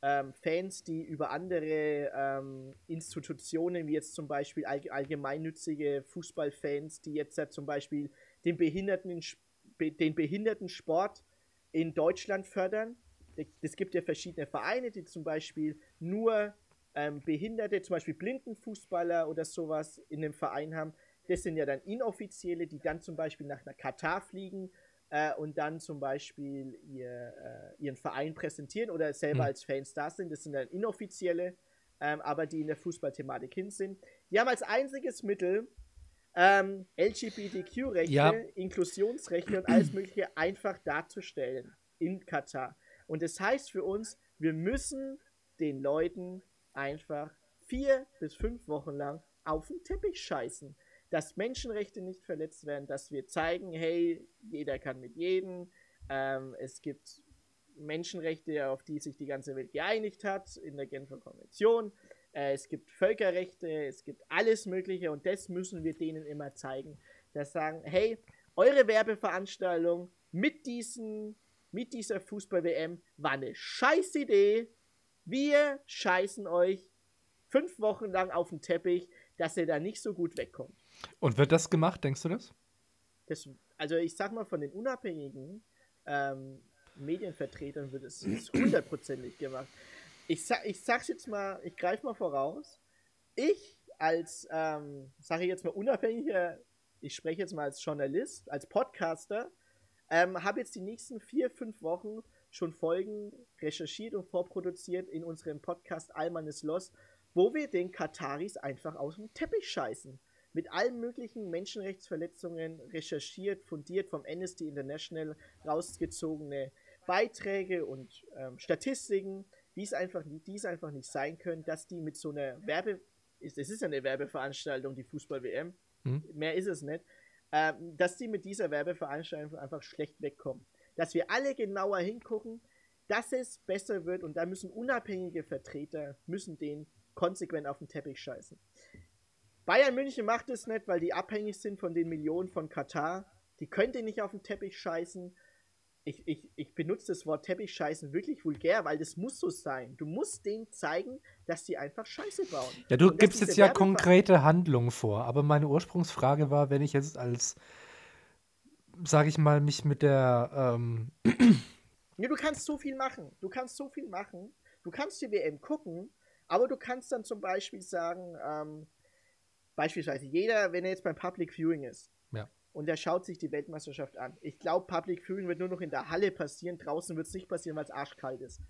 ähm, Fans, die über andere ähm, Institutionen, wie jetzt zum Beispiel allgemeinnützige Fußballfans, die jetzt äh, zum Beispiel den Behinderten in den Behindertensport in Deutschland fördern. Es gibt ja verschiedene Vereine, die zum Beispiel nur ähm, Behinderte, zum Beispiel Blindenfußballer oder sowas in dem Verein haben. Das sind ja dann inoffizielle, die dann zum Beispiel nach einer Katar fliegen äh, und dann zum Beispiel ihr, äh, ihren Verein präsentieren oder selber mhm. als Fans da sind. Das sind dann inoffizielle, ähm, aber die in der Fußballthematik hin sind. Die haben als einziges Mittel ähm, LGBTQ-Rechte, ja. Inklusionsrechte und alles Mögliche einfach darzustellen in Katar. Und das heißt für uns, wir müssen den Leuten einfach vier bis fünf Wochen lang auf den Teppich scheißen. Dass Menschenrechte nicht verletzt werden, dass wir zeigen, hey, jeder kann mit jedem. Ähm, es gibt Menschenrechte, auf die sich die ganze Welt geeinigt hat in der Genfer Konvention. Äh, es gibt Völkerrechte, es gibt alles Mögliche und das müssen wir denen immer zeigen. Dass sagen, hey, eure Werbeveranstaltung mit, diesen, mit dieser Fußball-WM war eine scheiß Idee. Wir scheißen euch fünf Wochen lang auf den Teppich, dass ihr da nicht so gut wegkommt. Und wird das gemacht, denkst du das? das also ich sag mal, von den unabhängigen ähm, Medienvertretern wird es hundertprozentig gemacht ich, sag, ich sag's jetzt mal, ich greife mal voraus. Ich als, ähm, sage ich jetzt mal, unabhängiger, ich spreche jetzt mal als Journalist, als Podcaster, ähm, habe jetzt die nächsten vier, fünf Wochen schon Folgen recherchiert und vorproduziert in unserem Podcast Alman ist Lost, wo wir den Kataris einfach aus dem Teppich scheißen. Mit allen möglichen Menschenrechtsverletzungen recherchiert, fundiert vom Amnesty International rausgezogene Beiträge und ähm, Statistiken, die es einfach, die es einfach nicht sein können, dass die mit so einer Werbe, es ist ja eine Werbeveranstaltung, die Fußball-WM, hm. mehr ist es nicht, ähm, dass die mit dieser Werbeveranstaltung einfach schlecht wegkommen. Dass wir alle genauer hingucken, dass es besser wird und da müssen unabhängige Vertreter, müssen den konsequent auf den Teppich scheißen. Bayern München macht es nicht, weil die abhängig sind von den Millionen von Katar. Die könnte nicht auf den Teppich scheißen. Ich, ich, ich benutze das Wort Teppich scheißen wirklich vulgär, weil das muss so sein. Du musst denen zeigen, dass die einfach Scheiße bauen. Ja, du gibst jetzt ja konkrete Handlungen vor, aber meine Ursprungsfrage war, wenn ich jetzt als, sage ich mal, mich mit der ähm, Ja, du kannst so viel machen. Du kannst so viel machen. Du kannst die WM gucken, aber du kannst dann zum Beispiel sagen, ähm, beispielsweise jeder, wenn er jetzt beim Public Viewing ist. Und er schaut sich die Weltmeisterschaft an. Ich glaube, Public Viewing wird nur noch in der Halle passieren. Draußen wird es nicht passieren, weil es arschkalt ist.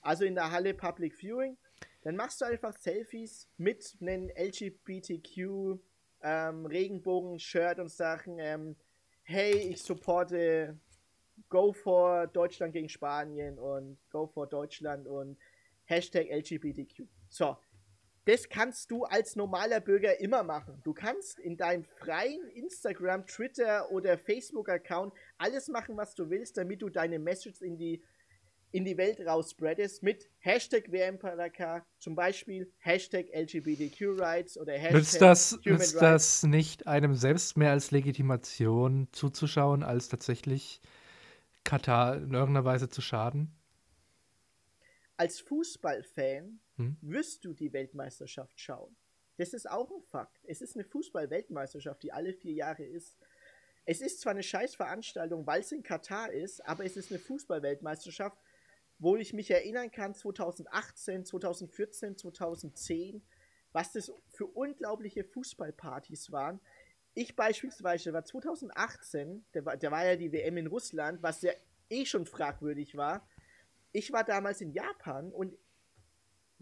Also in der Halle Public Viewing, dann machst du einfach Selfies mit einem LGBTQ ähm, Regenbogen-Shirt und Sachen. Ähm, hey, ich supporte Go for Deutschland gegen Spanien und Go for Deutschland und Hashtag LGBTQ. So, das kannst du als normaler Bürger immer machen. Du kannst in deinem freien Instagram, Twitter oder Facebook-Account alles machen, was du willst, damit du deine Message in die, in die Welt rausspreadest mit Hashtag WMPLK, zum Beispiel Hashtag LGBTQ Rights oder Hashtag Nützt das, nützt das nicht einem selbst mehr als Legitimation zuzuschauen, als tatsächlich Katar in irgendeiner Weise zu schaden? Als Fußballfan hm? wirst du die Weltmeisterschaft schauen. Das ist auch ein Fakt. Es ist eine Fußball-Weltmeisterschaft, die alle vier Jahre ist. Es ist zwar eine Scheißveranstaltung, weil es in Katar ist, aber es ist eine Fußball-Weltmeisterschaft, wo ich mich erinnern kann, 2018, 2014, 2010, was das für unglaubliche Fußballpartys waren. Ich beispielsweise war 2018, der war, der war ja die WM in Russland, was ja eh schon fragwürdig war. Ich war damals in Japan und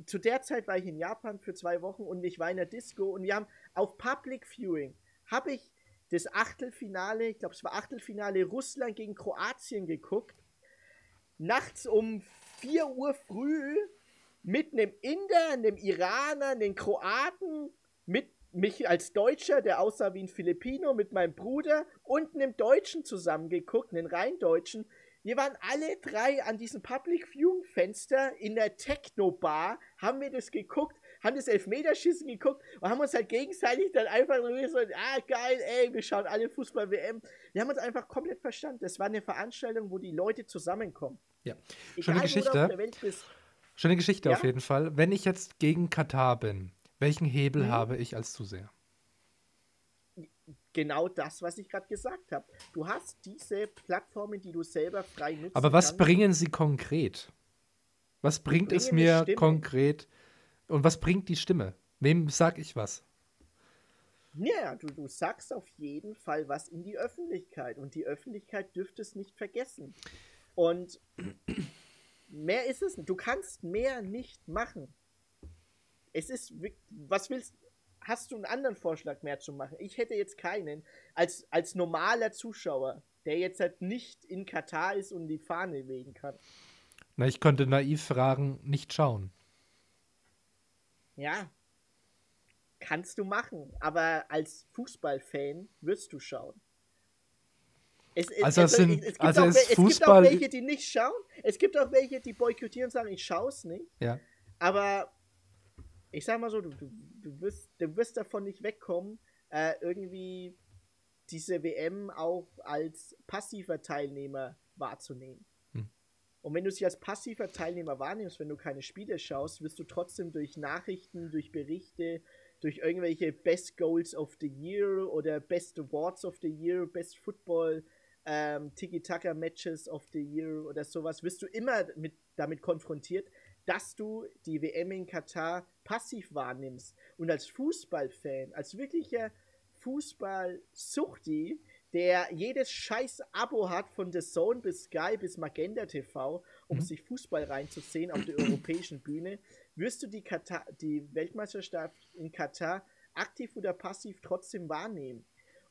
zu der Zeit war ich in Japan für zwei Wochen und ich war in der Disco und wir haben auf Public Viewing, habe ich das Achtelfinale, ich glaube es war Achtelfinale Russland gegen Kroatien geguckt. Nachts um 4 Uhr früh mit einem Inder, einem Iraner, einem Kroaten, mit mich als Deutscher, der aussah wie ein Filipino, mit meinem Bruder und einem Deutschen zusammengeguckt, einen rein Deutschen. Wir waren alle drei an diesem Public Viewing Fenster in der Techno-Bar, haben wir das geguckt, haben das Elfmeterschießen geguckt und haben uns halt gegenseitig dann einfach so gesagt, ah geil, ey, wir schauen alle Fußball-WM. Wir haben uns einfach komplett verstanden. Das war eine Veranstaltung, wo die Leute zusammenkommen. Ja, schöne Geschichte. Schöne Geschichte ja? auf jeden Fall. Wenn ich jetzt gegen Katar bin, welchen Hebel mhm. habe ich als Zuseher? Genau das, was ich gerade gesagt habe. Du hast diese Plattformen, die du selber frei nutzt. Aber was kannst. bringen sie konkret? Was bringt es mir konkret? Und was bringt die Stimme? Wem sag ich was? Ja, du, du sagst auf jeden Fall was in die Öffentlichkeit. Und die Öffentlichkeit dürfte es nicht vergessen. Und mehr ist es. Du kannst mehr nicht machen es ist, was willst Hast du einen anderen Vorschlag mehr zu machen? Ich hätte jetzt keinen. Als, als normaler Zuschauer, der jetzt halt nicht in Katar ist und die Fahne wegen kann. Na, ich konnte naiv fragen, nicht schauen. Ja. Kannst du machen. Aber als Fußballfan wirst du schauen. Es, es, also, es, sind, es, gibt, also auch, es gibt auch welche, die nicht schauen. Es gibt auch welche, die boykottieren und sagen, ich schaue es nicht. Ja. Aber ich sag mal so, du, du, du, wirst, du wirst davon nicht wegkommen, äh, irgendwie diese WM auch als passiver Teilnehmer wahrzunehmen. Hm. Und wenn du sie als passiver Teilnehmer wahrnimmst, wenn du keine Spiele schaust, wirst du trotzdem durch Nachrichten, durch Berichte, durch irgendwelche Best Goals of the Year oder Best Awards of the Year, Best Football, ähm, Tiki-Taka-Matches of the Year oder sowas, wirst du immer mit, damit konfrontiert, dass du die WM in Katar passiv wahrnimmst. Und als Fußballfan, als wirklicher Fußball-Suchti, der jedes scheiß Abo hat von The Zone bis Sky bis Magenta TV, um mhm. sich Fußball reinzusehen auf der europäischen Bühne, wirst du die, Katar, die Weltmeisterschaft in Katar aktiv oder passiv trotzdem wahrnehmen.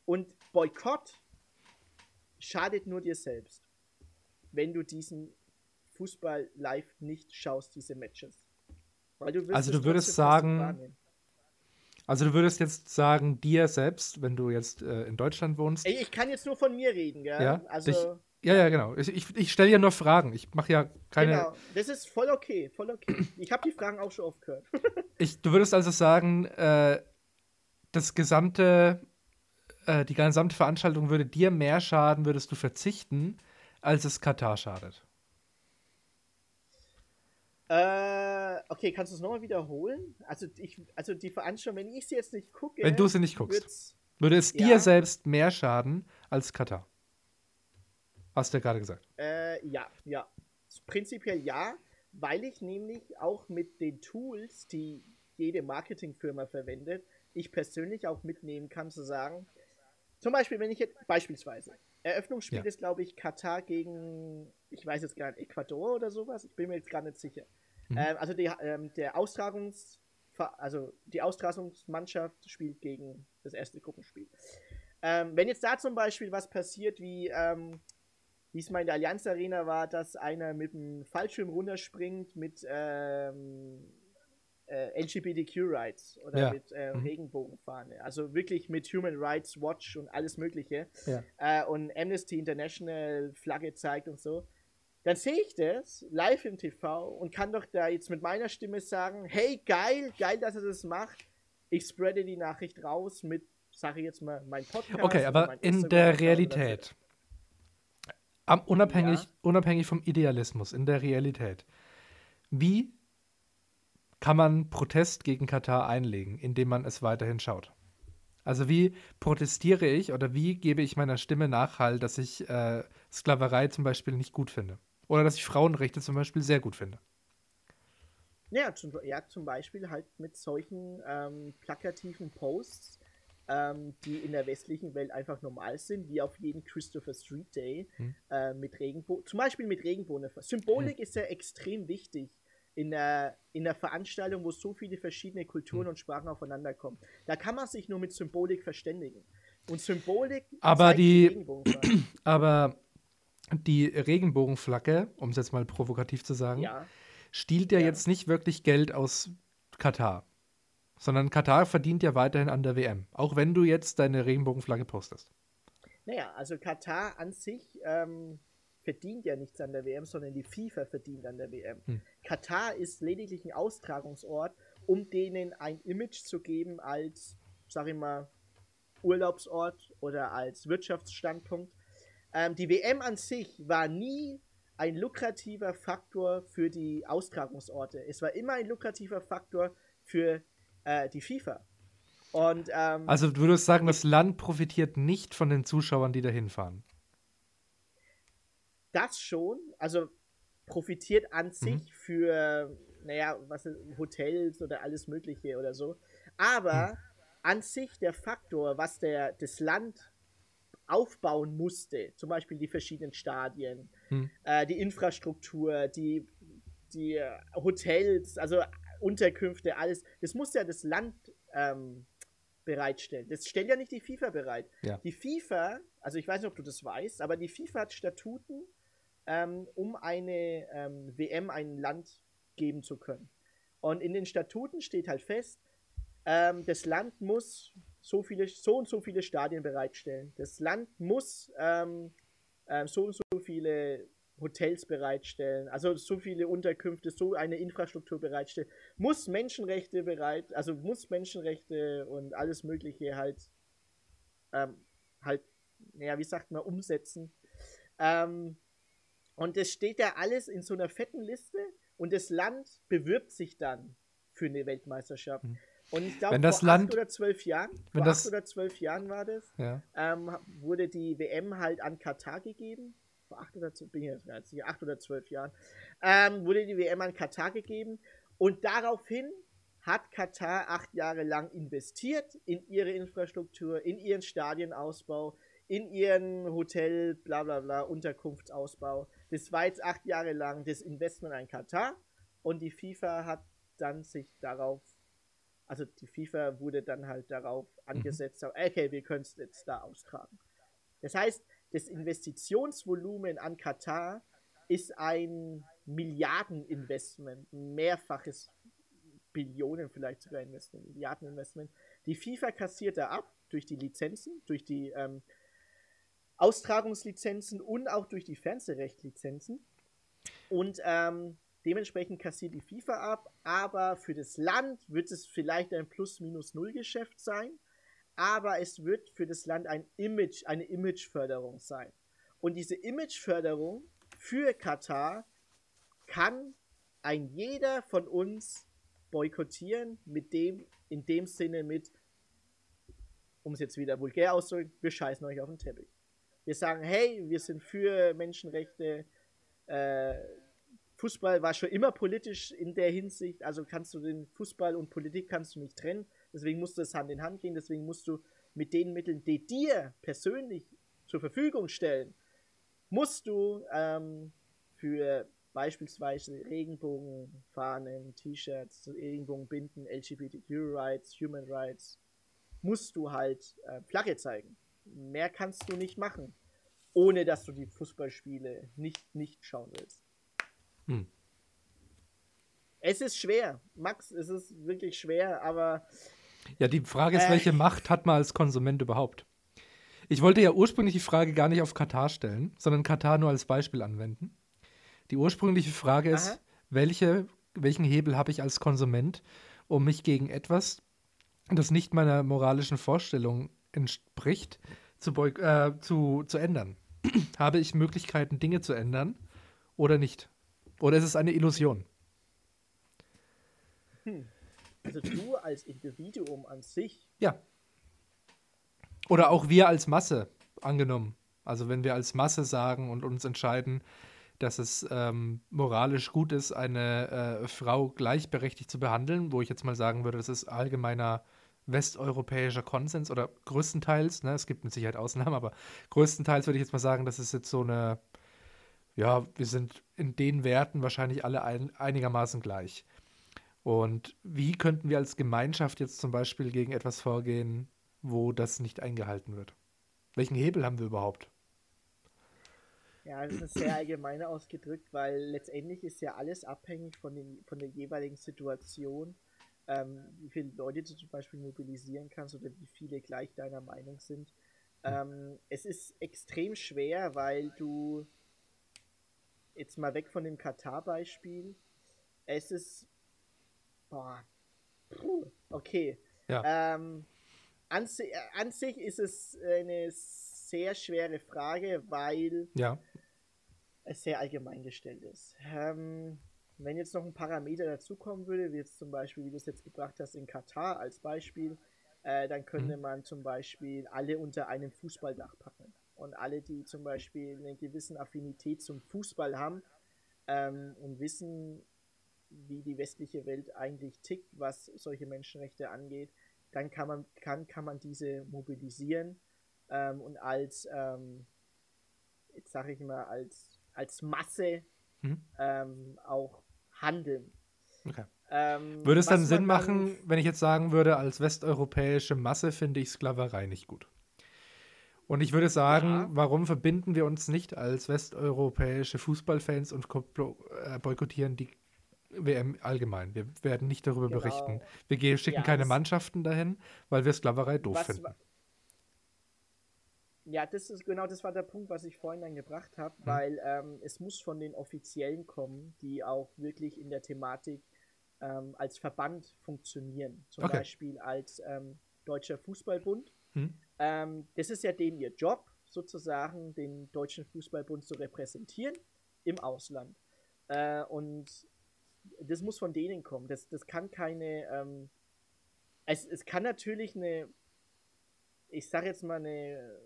Und Boykott schadet nur dir selbst, wenn du diesen Fußball live nicht schaust, diese Matches. Du also du würdest sagen, Also du würdest jetzt sagen, dir selbst, wenn du jetzt äh, in Deutschland wohnst. Ey, ich kann jetzt nur von mir reden, gell? Ja, also, dich, ja, ja, genau. Ich, ich, ich stelle ja nur Fragen. Ich mache ja keine. Genau, das ist voll okay, voll okay. Ich habe die Fragen auch schon oft gehört. ich, du würdest also sagen, äh, das gesamte, äh, die gesamte Veranstaltung würde dir mehr schaden, würdest du verzichten, als es Katar schadet. Äh, okay, kannst du es nochmal wiederholen? Also, ich, also die Veranstaltung, wenn ich sie jetzt nicht gucke. Wenn du sie nicht guckst, würde es ja. dir selbst mehr schaden als Katar. Hast du ja gerade gesagt. Äh, ja, ja. Prinzipiell ja, weil ich nämlich auch mit den Tools, die jede Marketingfirma verwendet, ich persönlich auch mitnehmen kann, zu sagen, zum Beispiel, wenn ich jetzt, beispielsweise, Eröffnungsspiel ja. ist, glaube ich, Katar gegen, ich weiß jetzt nicht, Ecuador oder sowas. Ich bin mir jetzt gar nicht sicher. Mhm. Ähm, also die, ähm, der Austragungs, also die Austragungsmannschaft spielt gegen das erste Gruppenspiel. Ähm, wenn jetzt da zum Beispiel was passiert, wie ähm, wie es mal in der Allianz Arena war, dass einer mit dem Fallschirm runterspringt mit ähm, äh, LGBTQ-Rights oder ja. mit äh, mhm. Regenbogenfahne. Also wirklich mit Human Rights Watch und alles Mögliche. Ja. Äh, und Amnesty International Flagge zeigt und so. Dann sehe ich das live im TV und kann doch da jetzt mit meiner Stimme sagen: Hey, geil, geil, dass er das macht. Ich spreade die Nachricht raus mit, sage ich jetzt mal, mein Podcast. Okay, aber in der Realität. Unabhängig, ja. unabhängig vom Idealismus, in der Realität. Wie kann man Protest gegen Katar einlegen, indem man es weiterhin schaut. Also wie protestiere ich oder wie gebe ich meiner Stimme Nachhall, dass ich äh, Sklaverei zum Beispiel nicht gut finde? Oder dass ich Frauenrechte zum Beispiel sehr gut finde? Ja, zum, ja, zum Beispiel halt mit solchen ähm, plakativen Posts, ähm, die in der westlichen Welt einfach normal sind, wie auf jeden Christopher Street Day hm. äh, mit Regenbogen, zum Beispiel mit Regenbogen. Symbolik hm. ist ja extrem wichtig in der, in der Veranstaltung, wo so viele verschiedene Kulturen hm. und Sprachen aufeinander kommen. Da kann man sich nur mit Symbolik verständigen. Und Symbolik. Aber die, die aber die Regenbogenflagge, um es jetzt mal provokativ zu sagen, ja. stiehlt ja, ja jetzt nicht wirklich Geld aus Katar. Sondern Katar verdient ja weiterhin an der WM. Auch wenn du jetzt deine Regenbogenflagge postest. Naja, also Katar an sich ähm, verdient ja nichts an der WM, sondern die FIFA verdient an der WM. Hm. Katar ist lediglich ein Austragungsort, um denen ein Image zu geben als, sag ich mal, Urlaubsort oder als Wirtschaftsstandpunkt. Ähm, die WM an sich war nie ein lukrativer Faktor für die Austragungsorte. Es war immer ein lukrativer Faktor für äh, die FIFA. Und, ähm, also du würdest sagen, das Land profitiert nicht von den Zuschauern, die da hinfahren das schon, also profitiert an sich mhm. für, naja, was Hotels oder alles Mögliche oder so. Aber mhm. an sich der Faktor, was der, das Land aufbauen musste, zum Beispiel die verschiedenen Stadien, mhm. äh, die Infrastruktur, die, die Hotels, also Unterkünfte, alles, das muss ja das Land ähm, bereitstellen. Das stellt ja nicht die FIFA bereit. Ja. Die FIFA, also ich weiß nicht, ob du das weißt, aber die FIFA hat Statuten, ähm, um eine ähm, WM ein Land geben zu können. Und in den Statuten steht halt fest, ähm, das Land muss so viele, so und so viele Stadien bereitstellen. Das Land muss ähm, äh, so und so viele Hotels bereitstellen, also so viele Unterkünfte, so eine Infrastruktur bereitstellen, muss Menschenrechte bereit, also muss Menschenrechte und alles Mögliche halt, ähm, halt, naja, wie sagt man, umsetzen. Ähm, und das steht ja alles in so einer fetten Liste und das Land bewirbt sich dann für eine Weltmeisterschaft. Mhm. Und ich glaube, vor Land, acht oder zwölf Jahren, vor das, acht oder zwölf Jahren war das, ja. ähm, wurde die WM halt an Katar gegeben. Vor acht oder zwölf, bin ich jetzt acht oder zwölf Jahren, ähm, wurde die WM an Katar gegeben. Und daraufhin hat Katar acht Jahre lang investiert in ihre Infrastruktur, in ihren Stadienausbau, in ihren Hotel, bla bla bla, Unterkunftsausbau. Das war jetzt acht Jahre lang das Investment an Katar und die FIFA hat dann sich darauf, also die FIFA wurde dann halt darauf mhm. angesetzt, mhm. okay, wir können es jetzt da austragen. Das heißt, das Investitionsvolumen an Katar ist ein Milliardeninvestment, mehrfaches Billionen vielleicht sogar Investment, Milliardeninvestment, Die FIFA kassiert da ab durch die Lizenzen, durch die ähm, Austragungslizenzen und auch durch die Fernsehrechtlizenzen. Und ähm, dementsprechend kassiert die FIFA ab, aber für das Land wird es vielleicht ein Plus-Minus-Null-Geschäft sein, aber es wird für das Land ein Image, eine Imageförderung sein. Und diese Imageförderung für Katar kann ein jeder von uns boykottieren, mit dem, in dem Sinne mit, um es jetzt wieder vulgär auszudrücken, wir scheißen euch auf den Teppich. Wir sagen, hey, wir sind für Menschenrechte. Äh, Fußball war schon immer politisch in der Hinsicht, also kannst du den Fußball und Politik kannst du nicht trennen. Deswegen musst du es Hand in Hand gehen, deswegen musst du mit den Mitteln, die dir persönlich zur Verfügung stellen, musst du ähm, für beispielsweise Regenbogenfahnen, T-Shirts, Regenbogenbinden, LGBTQ-Rights, Human Rights, musst du halt äh, Flagge zeigen. Mehr kannst du nicht machen, ohne dass du die Fußballspiele nicht, nicht schauen willst. Hm. Es ist schwer, Max, es ist wirklich schwer, aber. Ja, die Frage ist, äh, welche Macht hat man als Konsument überhaupt? Ich wollte ja ursprünglich die Frage gar nicht auf Katar stellen, sondern Katar nur als Beispiel anwenden. Die ursprüngliche Frage ist, welche, welchen Hebel habe ich als Konsument, um mich gegen etwas, das nicht meiner moralischen Vorstellung entspricht, zu, äh, zu, zu ändern? habe ich Möglichkeiten, Dinge zu ändern oder nicht? Oder ist es eine Illusion? Hm. Also du als Individuum an sich. Ja. Oder auch wir als Masse, angenommen. Also wenn wir als Masse sagen und uns entscheiden, dass es ähm, moralisch gut ist, eine äh, Frau gleichberechtigt zu behandeln, wo ich jetzt mal sagen würde, das ist allgemeiner westeuropäischer Konsens oder größtenteils, ne, es gibt mit Sicherheit Ausnahmen, aber größtenteils würde ich jetzt mal sagen, das ist jetzt so eine, ja, wir sind in den Werten wahrscheinlich alle ein, einigermaßen gleich. Und wie könnten wir als Gemeinschaft jetzt zum Beispiel gegen etwas vorgehen, wo das nicht eingehalten wird? Welchen Hebel haben wir überhaupt? Ja, das ist sehr allgemein ausgedrückt, weil letztendlich ist ja alles abhängig von, den, von der jeweiligen Situation, ähm, wie viele Leute du zum Beispiel mobilisieren kannst oder wie viele gleich deiner Meinung sind. Ähm, es ist extrem schwer, weil du jetzt mal weg von dem Katar-Beispiel, es ist boah, puh, okay. Ja. Ähm, an, an sich ist es eine sehr schwere Frage, weil ja. es sehr allgemein gestellt ist. Ähm, wenn jetzt noch ein Parameter dazukommen würde, wie jetzt zum Beispiel, wie du es jetzt gebracht hast in Katar als Beispiel, äh, dann könnte mhm. man zum Beispiel alle unter einem Fußballdach packen. Und alle, die zum Beispiel eine gewisse Affinität zum Fußball haben ähm, und wissen, wie die westliche Welt eigentlich tickt, was solche Menschenrechte angeht, dann kann man, kann, kann man diese mobilisieren ähm, und als, ähm, jetzt sage ich mal, als, als Masse hm. ähm, auch handeln. Okay. Ähm, würde es dann Sinn machen, dann, wenn ich jetzt sagen würde, als westeuropäische Masse finde ich Sklaverei nicht gut? Und ich würde sagen, ja. warum verbinden wir uns nicht als westeuropäische Fußballfans und äh, boykottieren die WM allgemein. Wir werden nicht darüber genau. berichten. Wir schicken ja, keine Mannschaften dahin, weil wir Sklaverei doof finden. Ja, das ist genau das war der Punkt, was ich vorhin dann gebracht habe, hm. weil ähm, es muss von den Offiziellen kommen, die auch wirklich in der Thematik ähm, als Verband funktionieren. Zum okay. Beispiel als ähm, Deutscher Fußballbund. Hm. das ist ja denen ihr Job, sozusagen den Deutschen Fußballbund zu repräsentieren im Ausland. Äh, und das muss von denen kommen. Das, das kann keine. Ähm, es, es kann natürlich eine, ich sag jetzt mal, eine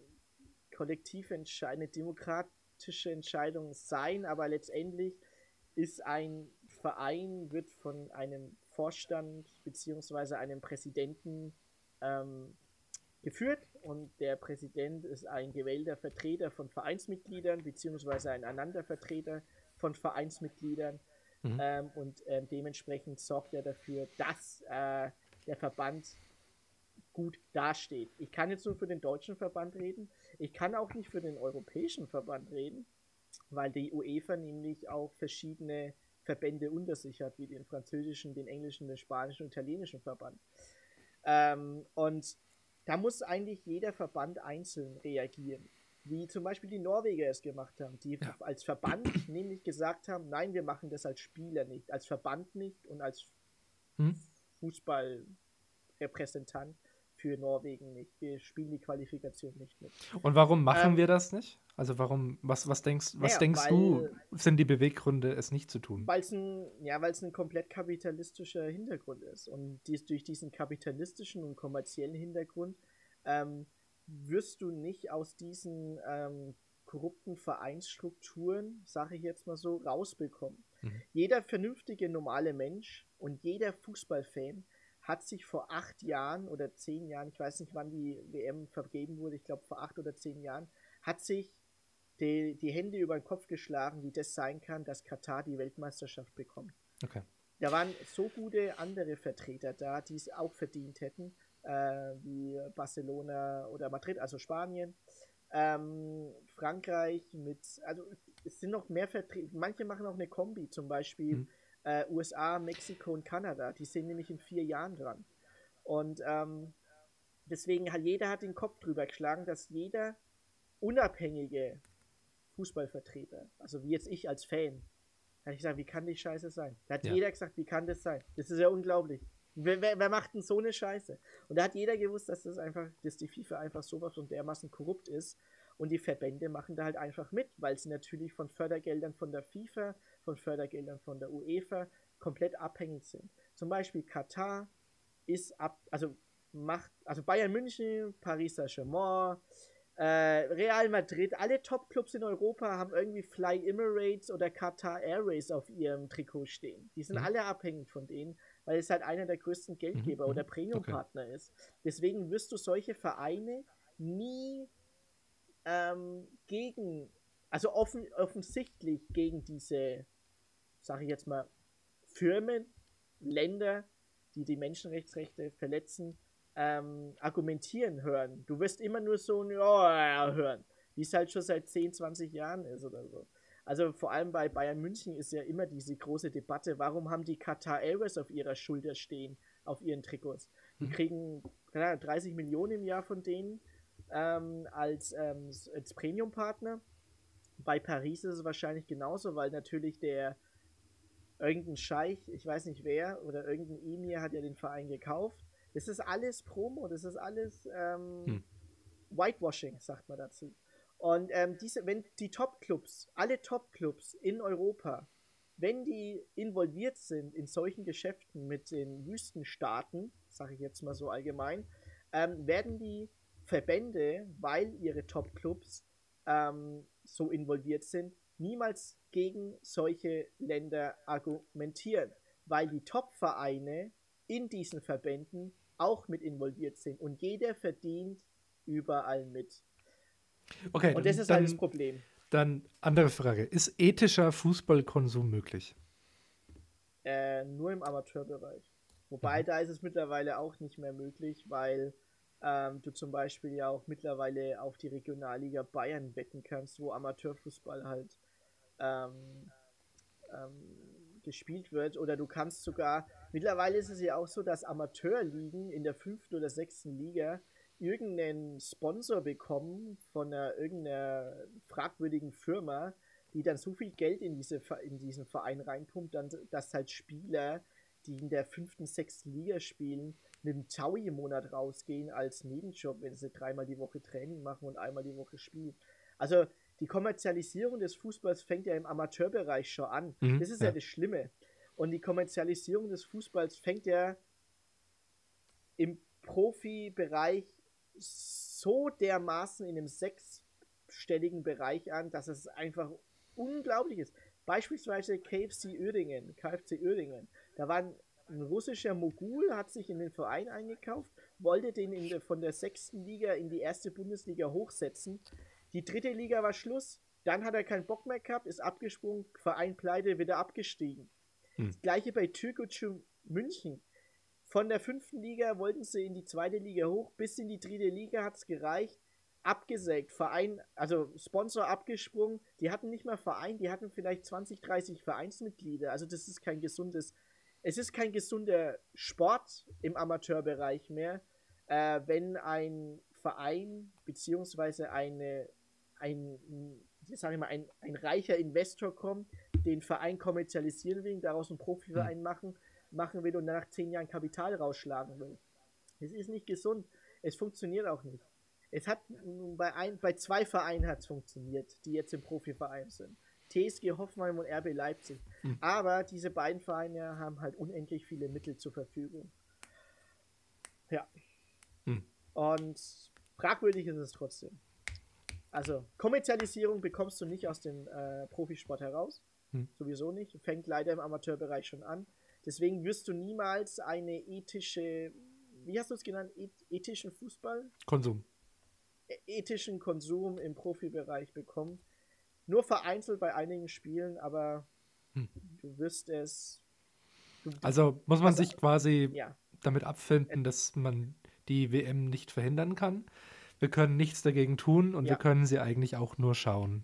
kollektive Entscheidung, eine demokratische Entscheidung sein, aber letztendlich ist ein Verein, wird von einem Vorstand bzw. einem Präsidenten ähm, geführt und der Präsident ist ein gewählter Vertreter von Vereinsmitgliedern bzw. ein ernannter Vertreter von Vereinsmitgliedern Mhm. Ähm, und ähm, dementsprechend sorgt er dafür, dass äh, der Verband gut dasteht. Ich kann jetzt nur für den deutschen Verband reden. Ich kann auch nicht für den europäischen Verband reden, weil die UEFA nämlich auch verschiedene Verbände unter sich hat, wie den französischen, den englischen, den spanischen und italienischen Verband. Ähm, und da muss eigentlich jeder Verband einzeln reagieren. Wie zum Beispiel die Norweger es gemacht haben, die ja. als Verband nämlich gesagt haben, nein, wir machen das als Spieler nicht, als Verband nicht und als hm? Fußballrepräsentant für Norwegen nicht. Wir spielen die Qualifikation nicht mit. Und warum machen ähm, wir das nicht? Also warum, was, was denkst, was ja, denkst weil, du, sind die Beweggründe, es nicht zu tun? Weil es ein, ja, weil es ein komplett kapitalistischer Hintergrund ist. Und dies, durch diesen kapitalistischen und kommerziellen Hintergrund ähm, wirst du nicht aus diesen ähm, korrupten Vereinsstrukturen, sage ich jetzt mal so, rausbekommen. Mhm. Jeder vernünftige, normale Mensch und jeder Fußballfan hat sich vor acht Jahren oder zehn Jahren, ich weiß nicht, wann die WM vergeben wurde, ich glaube vor acht oder zehn Jahren, hat sich die, die Hände über den Kopf geschlagen, wie das sein kann, dass Katar die Weltmeisterschaft bekommt. Okay. Da waren so gute andere Vertreter da, die es auch verdient hätten, äh, wie Barcelona oder Madrid, also Spanien. Ähm, Frankreich mit, also es sind noch mehr Vertreter, manche machen auch eine Kombi, zum Beispiel mhm äh, USA, Mexiko und Kanada. Die sind nämlich in vier Jahren dran. Und ähm, deswegen hat jeder hat den Kopf drüber geschlagen, dass jeder unabhängige Fußballvertreter, also wie jetzt ich als Fan, habe ich gesagt, wie kann die Scheiße sein? Da hat ja. jeder gesagt, wie kann das sein? Das ist ja unglaublich. Wer, wer, wer, macht denn so eine Scheiße? Und da hat jeder gewusst, dass das einfach, dass die FIFA einfach sowas und dermaßen korrupt ist. Und die Verbände machen da halt einfach mit, weil sie natürlich von Fördergeldern von der FIFA, von Fördergeldern von der UEFA komplett abhängig sind. Zum Beispiel Katar ist ab, also macht, also Bayern München, Paris Saint-Germain, äh, Real Madrid, alle Top-Clubs in Europa haben irgendwie Fly Emirates oder Qatar Airways auf ihrem Trikot stehen. Die sind mhm. alle abhängig von denen, weil es halt einer der größten Geldgeber mhm. oder mhm. Premium-Partner okay. ist. Deswegen wirst du solche Vereine nie ähm, gegen, also offen, offensichtlich gegen diese, sage ich jetzt mal, Firmen, Länder, die die Menschenrechtsrechte verletzen, ähm, argumentieren hören. Du wirst immer nur so ein Ja hören, wie es halt schon seit 10, 20 Jahren ist oder so. Also vor allem bei Bayern München ist ja immer diese große Debatte, warum haben die Qatar Airways auf ihrer Schulter stehen, auf ihren Trikots? Die mhm. kriegen 30 Millionen im Jahr von denen ähm, als, ähm, als Premium-Partner. Bei Paris ist es wahrscheinlich genauso, weil natürlich der irgendein Scheich, ich weiß nicht wer, oder irgendein Emir hat ja den Verein gekauft. Das ist alles Promo, das ist alles ähm, hm. Whitewashing, sagt man dazu. Und ähm, diese, wenn die Top-Clubs, alle Top-Clubs in Europa, wenn die involviert sind in solchen Geschäften mit den Wüstenstaaten, sage ich jetzt mal so allgemein, ähm, werden die Verbände, weil ihre Top-Clubs ähm, so involviert sind, niemals gegen solche Länder argumentieren, weil die Top-Vereine in diesen Verbänden auch mit involviert sind und jeder verdient überall mit. Okay. Und das ist dann, halt das Problem. Dann andere Frage: Ist ethischer Fußballkonsum möglich? Äh, nur im Amateurbereich. Wobei mhm. da ist es mittlerweile auch nicht mehr möglich, weil ähm, du zum Beispiel ja auch mittlerweile auf die Regionalliga Bayern wetten kannst, wo Amateurfußball halt ähm, ähm, gespielt wird. Oder du kannst sogar, mittlerweile ist es ja auch so, dass Amateurligen in der fünften oder sechsten Liga irgendeinen Sponsor bekommen von einer, irgendeiner fragwürdigen Firma, die dann so viel Geld in, diese, in diesen Verein reinpumpt, dann, dass halt Spieler, die in der fünften, sechsten Liga spielen, mit dem Taui im Monat rausgehen als Nebenjob, wenn sie dreimal die Woche Training machen und einmal die Woche spielen. Also die Kommerzialisierung des Fußballs fängt ja im Amateurbereich schon an. Mhm, das ist ja. ja das Schlimme. Und die Kommerzialisierung des Fußballs fängt ja im Profibereich so dermaßen in einem sechsstelligen Bereich an, dass es einfach unglaublich ist. Beispielsweise KFC Uerdingen, KFC Uerdingen. Da waren ein russischer Mogul hat sich in den Verein eingekauft, wollte den der, von der sechsten Liga in die erste Bundesliga hochsetzen. Die dritte Liga war Schluss. Dann hat er keinen Bock mehr gehabt, ist abgesprungen, Verein pleite, wieder abgestiegen. Hm. Das gleiche bei Türkgücü München. Von der fünften Liga wollten sie in die zweite Liga hoch, bis in die dritte Liga hat es gereicht. Abgesägt, Verein, also Sponsor abgesprungen. Die hatten nicht mehr Verein, die hatten vielleicht 20, 30 Vereinsmitglieder. Also das ist kein gesundes es ist kein gesunder Sport im Amateurbereich mehr, äh, wenn ein Verein beziehungsweise eine, ein, ich mal, ein, ein reicher Investor kommt, den Verein kommerzialisieren will, daraus einen Profiverein mhm. machen, machen will und nach zehn Jahren Kapital rausschlagen will. Es ist nicht gesund. Es funktioniert auch nicht. Es hat bei, ein, bei zwei Vereinen hat es funktioniert, die jetzt im Profiverein sind. TSG Hoffenheim und RB Leipzig. Mhm. Aber diese beiden Vereine haben halt unendlich viele Mittel zur Verfügung. Ja. Mhm. Und fragwürdig ist es trotzdem. Also, Kommerzialisierung bekommst du nicht aus dem äh, Profisport heraus. Mhm. Sowieso nicht. Fängt leider im Amateurbereich schon an. Deswegen wirst du niemals eine ethische, wie hast du es genannt, ethischen Fußball? Konsum. E ethischen Konsum im Profibereich bekommen. Nur vereinzelt bei einigen Spielen, aber hm. du wirst es. Du, also muss man sich quasi ja. damit abfinden, dass man die WM nicht verhindern kann. Wir können nichts dagegen tun und ja. wir können sie eigentlich auch nur schauen.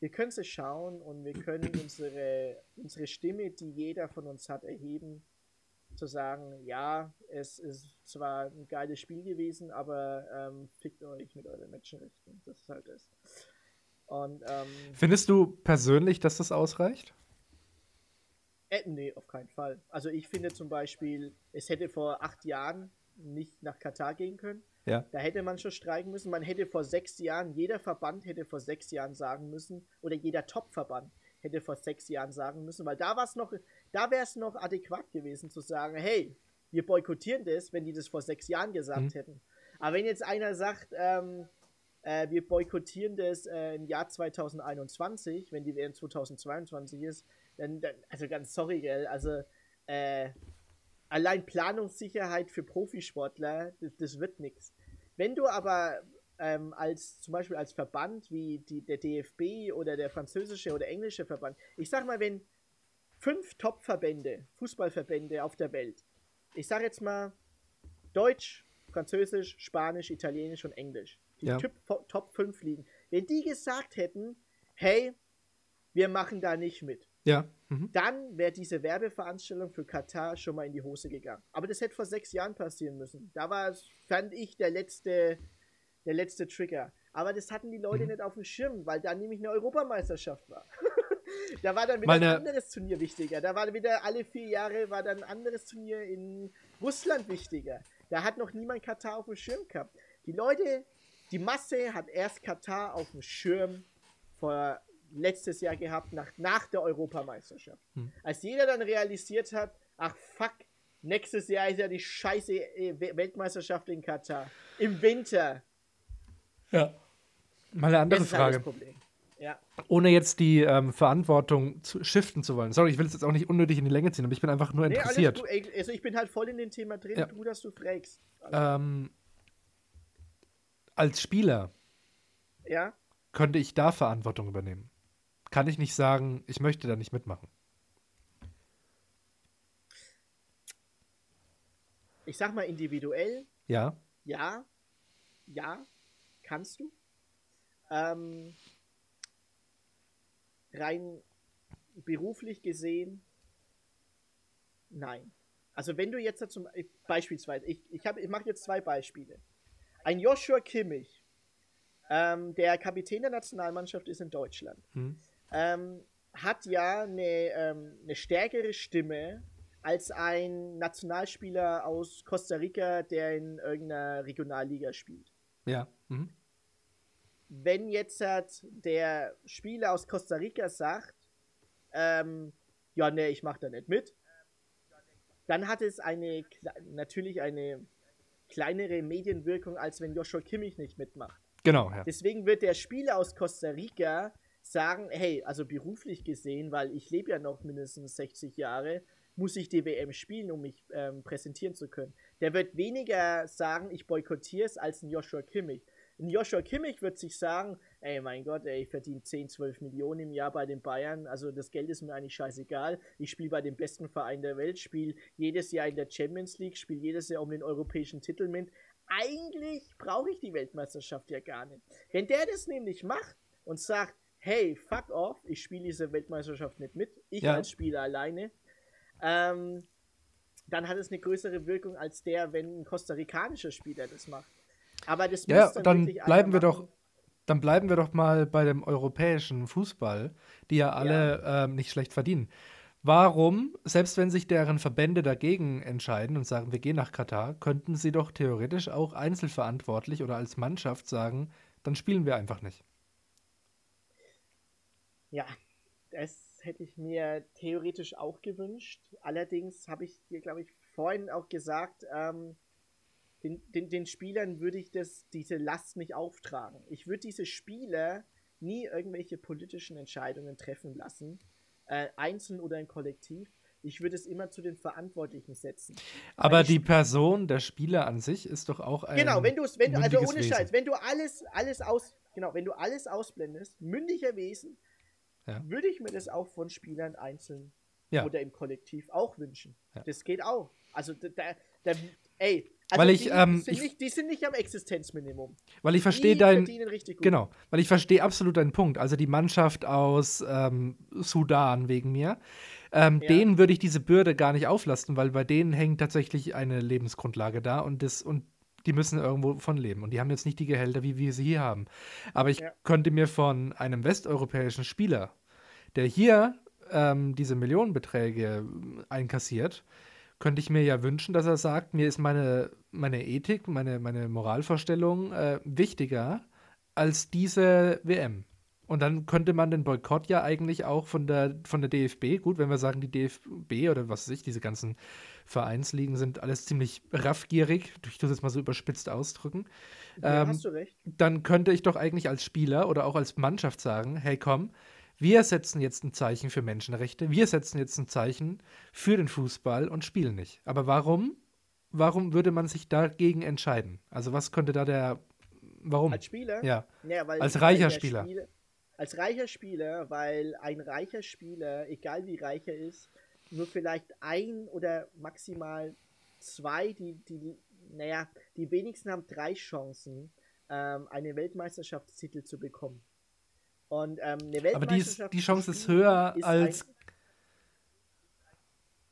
Wir können sie schauen und wir können unsere, unsere Stimme, die jeder von uns hat, erheben zu sagen, ja, es ist zwar ein geiles Spiel gewesen, aber ähm, fickt euch mit euren Menschenrechten. Das ist halt das. Und, ähm, Findest du persönlich, dass das ausreicht? Äh, nee, auf keinen Fall. Also ich finde zum Beispiel, es hätte vor acht Jahren nicht nach Katar gehen können. Ja. Da hätte man schon streiken müssen. Man hätte vor sechs Jahren, jeder Verband hätte vor sechs Jahren sagen müssen, oder jeder Top-Verband hätte vor sechs Jahren sagen müssen, weil da war es noch, da wäre es noch adäquat gewesen zu sagen, hey, wir boykottieren das, wenn die das vor sechs Jahren gesagt mhm. hätten. Aber wenn jetzt einer sagt, ähm, äh, wir boykottieren das äh, im Jahr 2021, wenn die WM 2022 ist, dann, dann also ganz sorry, gell, also äh, allein Planungssicherheit für Profisportler, das, das wird nichts. Wenn du aber ähm, als zum Beispiel als Verband wie die, der DFB oder der französische oder englische Verband, ich sag mal, wenn fünf Top-Verbände, Fußballverbände auf der Welt, ich sag jetzt mal Deutsch, Französisch, Spanisch, Italienisch und Englisch, die ja. Top, Top 5 liegen, wenn die gesagt hätten, hey, wir machen da nicht mit, ja. Mhm. Dann wäre diese Werbeveranstaltung für Katar schon mal in die Hose gegangen. Aber das hätte vor sechs Jahren passieren müssen. Da war, fand ich, der letzte, der letzte Trigger. Aber das hatten die Leute mhm. nicht auf dem Schirm, weil da nämlich eine Europameisterschaft war. da war dann wieder Meine... ein anderes Turnier wichtiger. Da war wieder alle vier Jahre war dann ein anderes Turnier in Russland wichtiger. Da hat noch niemand Katar auf dem Schirm gehabt. Die Leute, die Masse hat erst Katar auf dem Schirm vor letztes Jahr gehabt, nach, nach der Europameisterschaft. Hm. Als jeder dann realisiert hat, ach fuck, nächstes Jahr ist ja die scheiße äh, Weltmeisterschaft in Katar. Im Winter. Ja. Mal eine andere das Frage. Ja. Ohne jetzt die ähm, Verantwortung zu, shiften zu wollen. Sorry, ich will es jetzt auch nicht unnötig in die Länge ziehen, aber ich bin einfach nur interessiert. Nee, also ich bin halt voll in dem Thema drin, ja. du, dass du fragst. Ähm, als Spieler ja? könnte ich da Verantwortung übernehmen kann ich nicht sagen, ich möchte da nicht mitmachen. Ich sag mal individuell. Ja. Ja. Ja. Kannst du. Ähm, rein beruflich gesehen, nein. Also wenn du jetzt zum beispielsweise, ich, ich, ich mache jetzt zwei Beispiele. Ein Joshua Kimmich, ähm, der Kapitän der Nationalmannschaft ist in Deutschland. Hm ähm, hat ja eine, ähm, eine stärkere Stimme als ein Nationalspieler aus Costa Rica, der in irgendeiner Regionalliga spielt. Ja. Mhm. Wenn jetzt halt der Spieler aus Costa Rica sagt, ähm, ja, ne, ich mach da nicht mit, dann hat es eine natürlich eine kleinere Medienwirkung, als wenn Joshua Kimmich nicht mitmacht. Genau, ja. Deswegen wird der Spieler aus Costa Rica sagen, hey, also beruflich gesehen, weil ich lebe ja noch mindestens 60 Jahre, muss ich die WM spielen, um mich ähm, präsentieren zu können. Der wird weniger sagen, ich boykottiere es, als ein Joshua Kimmich. Ein Joshua Kimmich wird sich sagen, ey, mein Gott, ey, ich verdiene 10, 12 Millionen im Jahr bei den Bayern, also das Geld ist mir eigentlich scheißegal. Ich spiele bei dem besten Verein der Welt, spiele jedes Jahr in der Champions League, spiele jedes Jahr um den europäischen Titel mit. Eigentlich brauche ich die Weltmeisterschaft ja gar nicht. Wenn der das nämlich macht und sagt, hey, fuck off, ich spiele diese Weltmeisterschaft nicht mit, ich ja. als Spieler alleine, ähm, dann hat es eine größere Wirkung als der, wenn ein kostarikanischer Spieler das macht. Aber das Ja, muss dann, dann bleiben wir einer doch, machen. dann bleiben wir doch mal bei dem europäischen Fußball, die ja alle ähm, nicht schlecht verdienen. Warum, selbst wenn sich deren Verbände dagegen entscheiden und sagen, wir gehen nach Katar, könnten sie doch theoretisch auch einzelverantwortlich oder als Mannschaft sagen, dann spielen wir einfach nicht. Ja, das hätte ich mir theoretisch auch gewünscht. Allerdings habe ich dir, glaube ich, vorhin auch gesagt, ähm, den, den, den Spielern würde ich das, diese Last nicht auftragen. Ich würde diese Spieler nie irgendwelche politischen Entscheidungen treffen lassen, äh, einzeln oder im Kollektiv. Ich würde es immer zu den Verantwortlichen setzen. Aber die Person, der Spieler an sich, ist doch auch ein Genau, wenn du es, wenn du, also ohne Wesen. Scheiß, wenn du alles, alles aus, genau, wenn du alles ausblendest, mündiger Wesen, Ja. würde ich mir das auch von Spielern einzeln Ja. oder im Kollektiv auch wünschen. Ja. Das geht auch. Also da, da, ey, also Weil ich, die, ähm, sind ich- nicht, die sind nicht am Existenzminimum. Weil ich verstehe die dein, verdienen richtig gut. Genau, weil ich verstehe absolut deinen Punkt. Also die Mannschaft aus ähm, Sudan wegen mir, ähm, Ja. denen würde ich diese Bürde gar nicht auflasten, weil bei denen hängt tatsächlich eine Lebensgrundlage da und das und die müssen irgendwo von leben und die haben jetzt nicht die Gehälter, wie wir sie hier haben. Aber ich Ja. könnte mir von einem westeuropäischen Spieler, der hier ähm, diese Millionenbeträge äh, einkassiert, könnte ich mir ja wünschen, dass er sagt, mir ist meine, meine Ethik, meine, meine Moralvorstellung äh, wichtiger als diese WM. Und dann könnte man den Boykott ja eigentlich auch von der, von der DFB, gut, wenn wir sagen, die DFB oder was weiß ich, diese ganzen Vereinsligen sind alles ziemlich raffgierig, ich tue es jetzt mal so überspitzt ausdrücken, Ja, ähm, hast du recht. dann könnte ich doch eigentlich als Spieler oder auch als Mannschaft sagen, hey komm, wir setzen jetzt ein Zeichen für Menschenrechte, wir setzen jetzt ein Zeichen für den Fußball und spielen nicht. Aber warum? Warum würde man sich dagegen entscheiden? Also was könnte da der, warum? Als Spieler? Ja, Ja, Als reicher Spieler. Spieler. Als reicher Spieler, weil ein reicher Spieler, egal wie reich er ist, nur vielleicht ein oder maximal zwei, die, die, naja, die wenigsten haben drei Chancen, ähm, einen Weltmeisterschaftstitel zu bekommen. Und ähm, eine aber die, ist, Weltmeisterschaft die Chance ist höher ist als,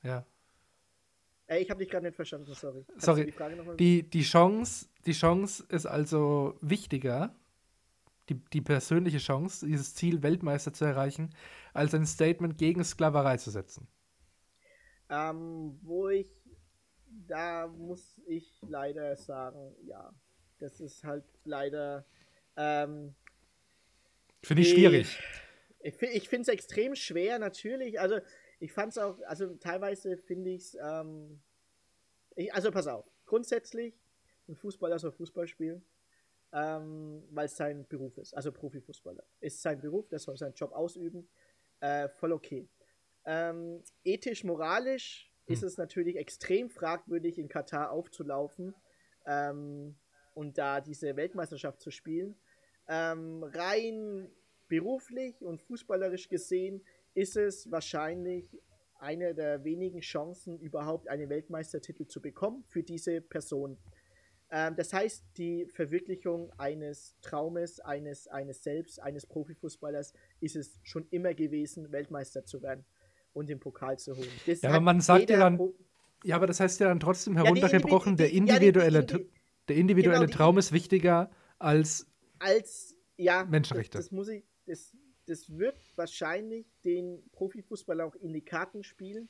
ja, äh, ich habe dich gerade nicht verstanden, sorry. Kannst Sorry, die die, die Chance, die Chance ist also wichtiger, die, die persönliche Chance, dieses Ziel Weltmeister zu erreichen, als ein Statement gegen Sklaverei zu setzen. Ähm, wo ich, da muss ich leider sagen, ja, das ist halt leider, ähm, Finde ich schwierig. ich, ich finde es extrem schwer, natürlich, also ich fand es auch, also teilweise finde ich es, ähm, ich, also pass auf, grundsätzlich, ein Fußballer soll Fußball spielen, ähm, weil es sein Beruf ist, also Profifußballer. Ist sein Beruf, der soll seinen Job ausüben, äh, voll okay. Ähm, ethisch, moralisch ist Hm. es natürlich extrem fragwürdig, in Katar aufzulaufen ähm, und da diese Weltmeisterschaft zu spielen. Ähm, rein beruflich und fußballerisch gesehen ist es wahrscheinlich eine der wenigen Chancen, überhaupt einen Weltmeistertitel zu bekommen für diese Person. Ähm, das heißt, die Verwirklichung eines Traumes, eines, eines Selbst, eines Profifußballers ist es schon immer gewesen, Weltmeister zu werden und den Pokal zu holen. Das Ja, aber man sagt ja dann, Pro- Ja, aber das heißt ja dann trotzdem heruntergebrochen, Individ- der die- ja, die- individuelle, der individuelle genau, Traum ist wichtiger als als ja Menschenrechte. Das, das muss ich, das, das wird wahrscheinlich den Profifußballer auch in die Karten spielen,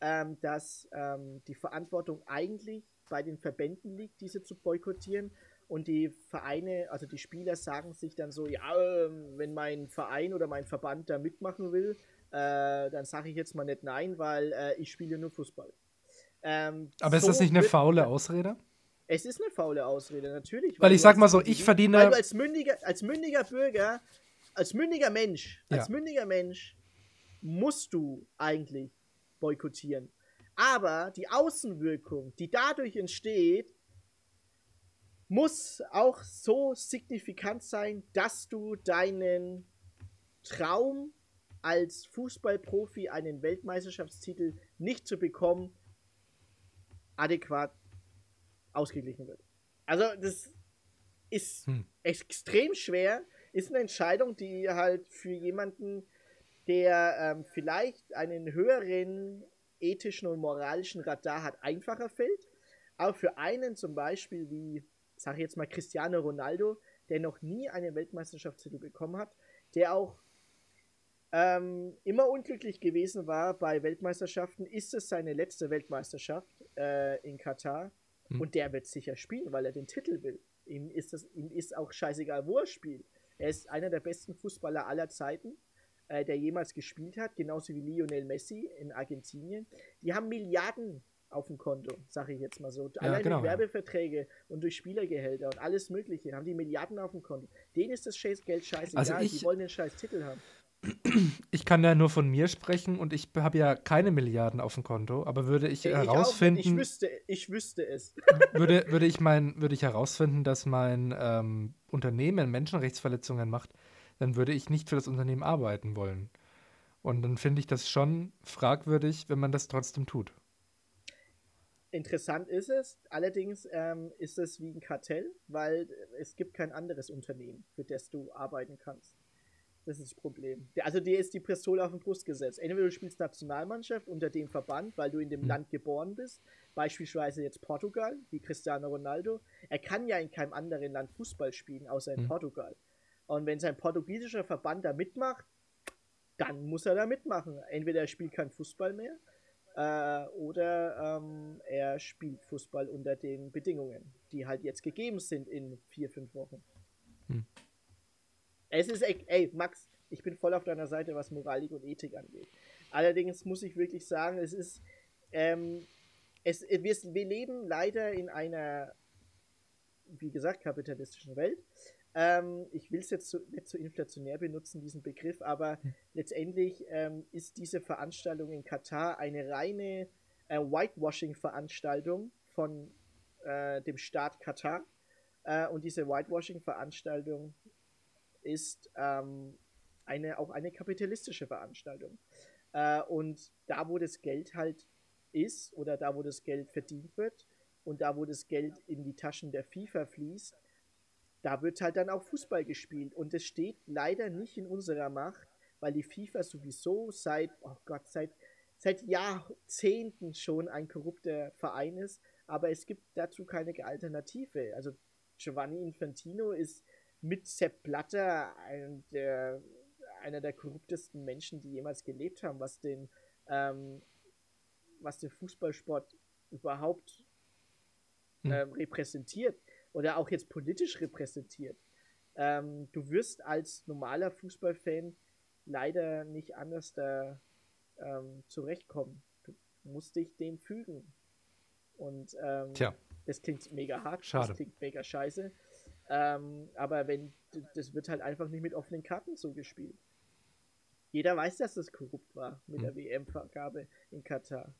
ähm, dass ähm, die Verantwortung eigentlich bei den Verbänden liegt, diese zu boykottieren. Und die Vereine, also die Spieler sagen sich dann so, ja, ähm, wenn mein Verein oder mein Verband da mitmachen will, äh, dann sage ich jetzt mal nicht nein, weil äh, ich spiele nur Fußball. Ähm, Aber ist so das nicht eine faule Ausrede? es ist eine faule Ausrede, natürlich. Weil du ich sag als mal so, ich verdiene- Weil du als mündiger, als mündiger Bürger, als mündiger Mensch, als Ja. mündiger Mensch musst du eigentlich boykottieren. Aber die Außenwirkung, die dadurch entsteht, muss auch so signifikant sein, dass du deinen Traum als Fußballprofi einen Weltmeisterschaftstitel nicht zu bekommen adäquat ausgeglichen wird. Also das ist Hm. extrem schwer, ist eine Entscheidung, die halt für jemanden, der ähm, vielleicht einen höheren ethischen und moralischen Radar hat, einfacher fällt. Aber für einen zum Beispiel wie, sage ich jetzt mal, Cristiano Ronaldo, der noch nie einen Weltmeisterschaftstitel bekommen hat, der auch ähm, immer unglücklich gewesen war bei Weltmeisterschaften, ist es seine letzte Weltmeisterschaft äh, in Katar. Hm. Und der wird sicher spielen, weil er den Titel will. Ihm ist, das, ihm ist auch scheißegal, wo er spielt. Er ist einer der besten Fußballer aller Zeiten, äh, der jemals gespielt hat, genauso wie Lionel Messi in Argentinien. Die haben Milliarden auf dem Konto, sage ich jetzt mal so. Ja, Allein genau, durch Werbeverträge ja. und durch Spielergehälter und alles Mögliche haben die Milliarden auf dem Konto. Denen ist das Geld scheißegal, also ich, die wollen den scheiß Titel haben. Ich kann da nur von mir sprechen und ich habe ja keine Milliarden auf dem Konto, aber würde ich, ich herausfinden. ich wüsste, ich wüsste es. würde, würde, ich mein, würde ich herausfinden, dass mein ähm, Unternehmen Menschenrechtsverletzungen macht, dann würde ich nicht für das Unternehmen arbeiten wollen. Und dann finde ich das schon fragwürdig, wenn man das trotzdem tut. Interessant ist es, allerdings ähm, ist es wie ein Kartell, weil es gibt kein anderes Unternehmen, für das du arbeiten kannst. Das ist das Problem. Also dir ist die Pistole auf den Brust gesetzt. Entweder du spielst Nationalmannschaft unter dem Verband, weil du in dem mhm. Land geboren bist, beispielsweise jetzt Portugal, wie Cristiano Ronaldo. Er kann ja in keinem anderen Land Fußball spielen, außer in mhm. Portugal. Und wenn sein portugiesischer Verband da mitmacht, dann muss er da mitmachen. Entweder er spielt kein Fußball mehr äh, oder ähm, er spielt Fußball unter den Bedingungen, die halt jetzt gegeben sind in vier, fünf Wochen. Mhm. Es ist, ey, Max, ich bin voll auf deiner Seite, was Moralik und Ethik angeht. Allerdings muss ich wirklich sagen, es ist, ähm, es, wir, wir leben leider in einer, wie gesagt, kapitalistischen Welt. Ähm, ich will es jetzt so, nicht so inflationär benutzen, diesen Begriff, aber hm. letztendlich ähm, ist diese Veranstaltung in Katar eine reine äh, Whitewashing-Veranstaltung von äh, dem Staat Katar. Äh, und diese Whitewashing-Veranstaltung ist ähm, eine, auch eine kapitalistische Veranstaltung. Äh, und da, wo das Geld halt ist oder da, wo das Geld verdient wird und da, wo das Geld in die Taschen der FIFA fließt, da wird halt dann auch Fußball gespielt. Und es steht leider nicht in unserer Macht, weil die FIFA sowieso seit, oh Gott, seit, seit Jahrzehnten schon ein korrupter Verein ist. Aber es gibt dazu keine Alternative. Also Giovanni Infantino ist mit Sepp Blatter ein der, einer der korruptesten Menschen, die jemals gelebt haben, was den, ähm, was den Fußballsport überhaupt hm. ähm, repräsentiert oder auch jetzt politisch repräsentiert. Ähm, du wirst als normaler Fußballfan leider nicht anders da ähm, zurechtkommen. Du musst dich dem fügen. Und ähm, Tja. das klingt mega hart, Schade. das klingt mega scheiße. Ähm, aber wenn, das wird halt einfach nicht mit offenen Karten so gespielt. Jeder weiß, dass das korrupt war mit mhm. der WM-Vergabe in Katar.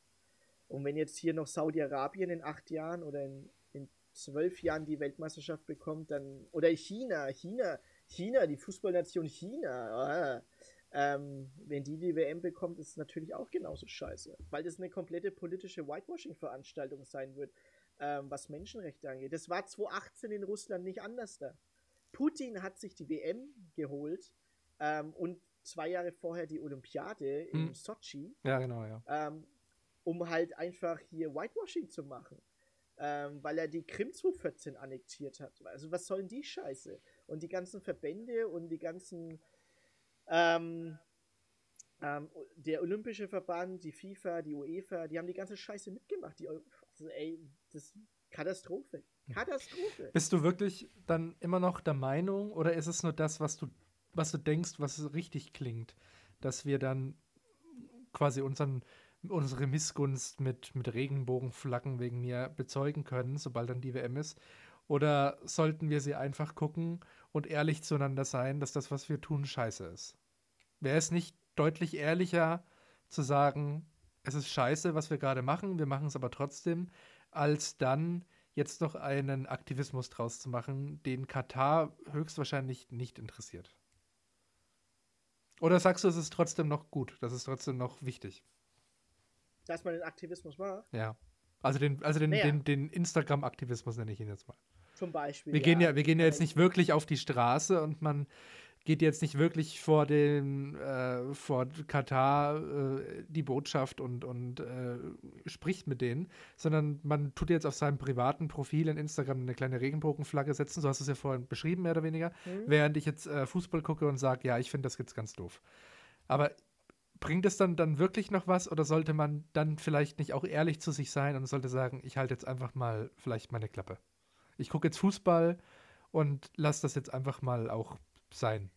Und wenn jetzt hier noch Saudi-Arabien in acht Jahren oder in, in zwölf Jahren die Weltmeisterschaft bekommt, dann. Oder China, China, China, die Fußballnation China. Ah, ähm, wenn die die WM bekommt, ist es natürlich auch genauso scheiße. Weil das eine komplette politische Whitewashing-Veranstaltung sein wird ähm, was Menschenrechte angeht. Das war 2018 in Russland nicht anders da. Putin hat sich die WM geholt ähm, und zwei Jahre vorher die Olympiade hm. in Sochi. Ja, genau, ja. Ähm, um halt einfach hier Whitewashing zu machen. Ähm, weil er die Krim 2014 annektiert hat. Also was sollen die Scheiße? Und die ganzen Verbände und die ganzen ähm, ähm, der Olympische Verband, die FIFA, die UEFA, die haben die ganze Scheiße mitgemacht. Die, also, ey, das ist Katastrophe. Katastrophe. Bist du wirklich dann immer noch der Meinung oder ist es nur das, was du, was du denkst, was richtig klingt, dass wir dann quasi unseren, unsere Missgunst mit, mit Regenbogenflaggen wegen mir bezeugen können, sobald dann die WM ist? Oder sollten wir sie einfach gucken und ehrlich zueinander sein, dass das, was wir tun, scheiße ist? Wäre es nicht deutlich ehrlicher zu sagen, es ist scheiße, was wir gerade machen, wir machen es aber trotzdem, als dann jetzt noch einen Aktivismus draus zu machen, den Katar höchstwahrscheinlich nicht interessiert. Oder sagst du, es ist trotzdem noch gut, das ist trotzdem noch wichtig? Dass man den Aktivismus macht? Ja. Also den, also den, naja. den, den Instagram-Aktivismus nenne ich ihn jetzt mal. Zum Beispiel. Wir, ja. Gehen ja, wir gehen ja jetzt nicht wirklich auf die Straße und man geht jetzt nicht wirklich vor den äh, vor Katar äh, die Botschaft und, und äh, spricht mit denen, sondern man tut jetzt auf seinem privaten Profil in Instagram eine kleine Regenbogenflagge setzen, so hast du es ja vorhin beschrieben, mehr oder weniger, mhm. während ich jetzt äh, Fußball gucke und sage, ja, ich finde das jetzt ganz doof. Aber bringt es dann, dann wirklich noch was oder sollte man dann vielleicht nicht auch ehrlich zu sich sein und sollte sagen, ich halte jetzt einfach mal vielleicht meine Klappe? Ich gucke jetzt Fußball und lasse das jetzt einfach mal auch sein.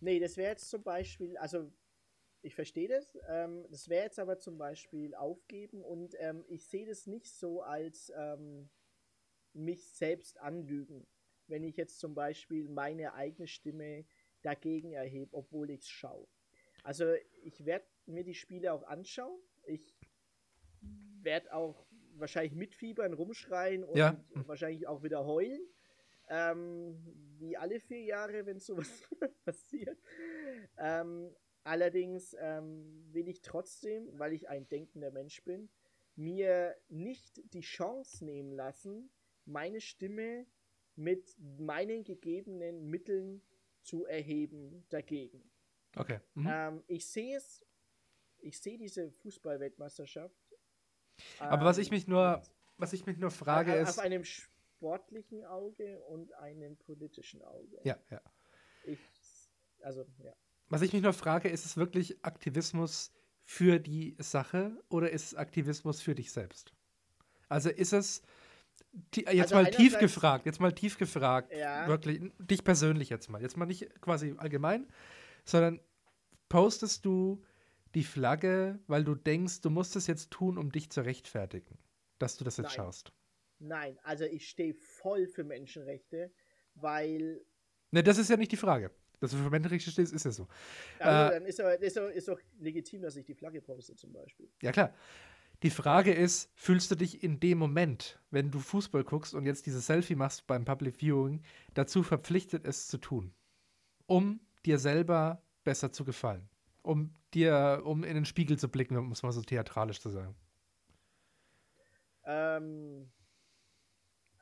Nee, das wäre jetzt zum Beispiel, also ich verstehe das, ähm, das wäre jetzt aber zum Beispiel aufgeben und ähm, ich sehe das nicht so als ähm, mich selbst anlügen, wenn ich jetzt zum Beispiel meine eigene Stimme dagegen erhebe, obwohl ich es schaue. Also ich werde mir die Spiele auch anschauen. Ich werde auch wahrscheinlich mitfiebern, rumschreien und ja. wahrscheinlich auch wieder heulen. Ähm, wie alle vier Jahre, wenn sowas passiert. Ähm, allerdings ähm, will ich trotzdem, weil ich ein denkender Mensch bin, mir nicht die Chance nehmen lassen, meine Stimme mit meinen gegebenen Mitteln zu erheben dagegen. Okay. Mhm. Ähm, ich sehe es, ich sehe diese Fußballweltmeisterschaft. Aber was ich mich nur, ähm, was ich mich nur frage auf, ist. Auf einem sportlichen Auge und einem politischen Auge. Ja, ja. Ich, also, ja. Was ich mich nur frage, ist es wirklich Aktivismus für die Sache oder ist es Aktivismus für dich selbst? Also ist es jetzt also mal tief gefragt, jetzt mal tief gefragt, ja. wirklich dich persönlich jetzt mal, jetzt mal nicht quasi allgemein, sondern postest du die Flagge, weil du denkst, du musst es jetzt tun, um dich zu rechtfertigen, dass du das jetzt Nein. schaust. Nein, also ich stehe voll für Menschenrechte, weil. Ne, das ist ja nicht die Frage. Dass du für Menschenrechte stehst, ist ja so. Also, äh, dann ist doch, ist, ist doch legitim, dass ich die Flagge poste, zum Beispiel. Ja, klar. Die Frage ist, fühlst du dich in dem Moment, wenn du Fußball guckst und jetzt dieses Selfie machst beim Public Viewing, dazu verpflichtet, es zu tun? Um dir selber besser zu gefallen. Um dir, um in den Spiegel zu blicken, um es mal so theatralisch zu sagen. Ähm,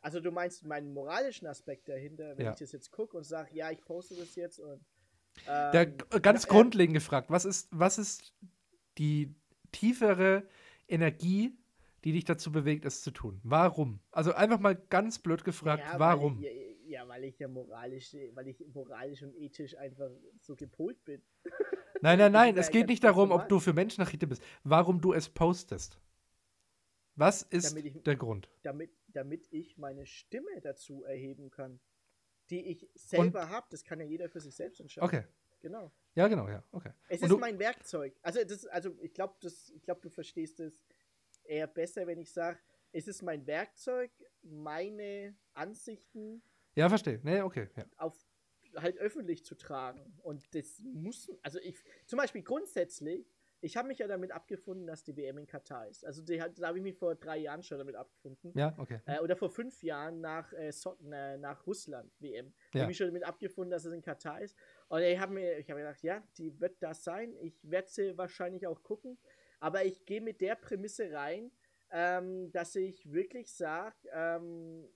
also du meinst meinen moralischen Aspekt dahinter, wenn ja. ich das jetzt gucke und sage, ja, ich poste das jetzt und ähm, Der, ganz na, grundlegend gefragt, was ist, was ist die tiefere Energie, die dich dazu bewegt, es zu tun? Warum? Also einfach mal ganz blöd gefragt, ja, warum? Weil ich, ja, weil ich ja moralisch, weil ich moralisch und ethisch einfach so gepolt bin. Nein, nein, nein, es geht nicht darum, ob du für Menschenrechte bist, warum du es postest. Was ist ich, der Grund? Damit, damit ich meine Stimme dazu erheben kann, die ich selber habe. Das kann ja jeder für sich selbst entscheiden. Okay. Genau. Ja, genau, ja, okay. Es Und ist mein Werkzeug. Also, das, also ich glaube, glaub, du verstehst es eher besser, wenn ich sage, es ist mein Werkzeug, meine Ansichten ja, verstehe. Nee, okay. Ja. Auf halt öffentlich zu tragen. Und das muss, also ich, zum Beispiel grundsätzlich, ich habe mich ja damit abgefunden, dass die WM in Katar ist. Also die, da habe ich mich vor drei Jahren schon damit abgefunden. Ja, okay. Äh, oder vor fünf Jahren nach, äh, so, äh, nach Russland WM. Ja. habe ich mich schon damit abgefunden, dass es in Katar ist. Und ich habe mir, ich habe gedacht, ja, die wird das sein. Ich werde sie wahrscheinlich auch gucken. Aber ich gehe mit der Prämisse rein, ähm, dass ich wirklich sage, ähm,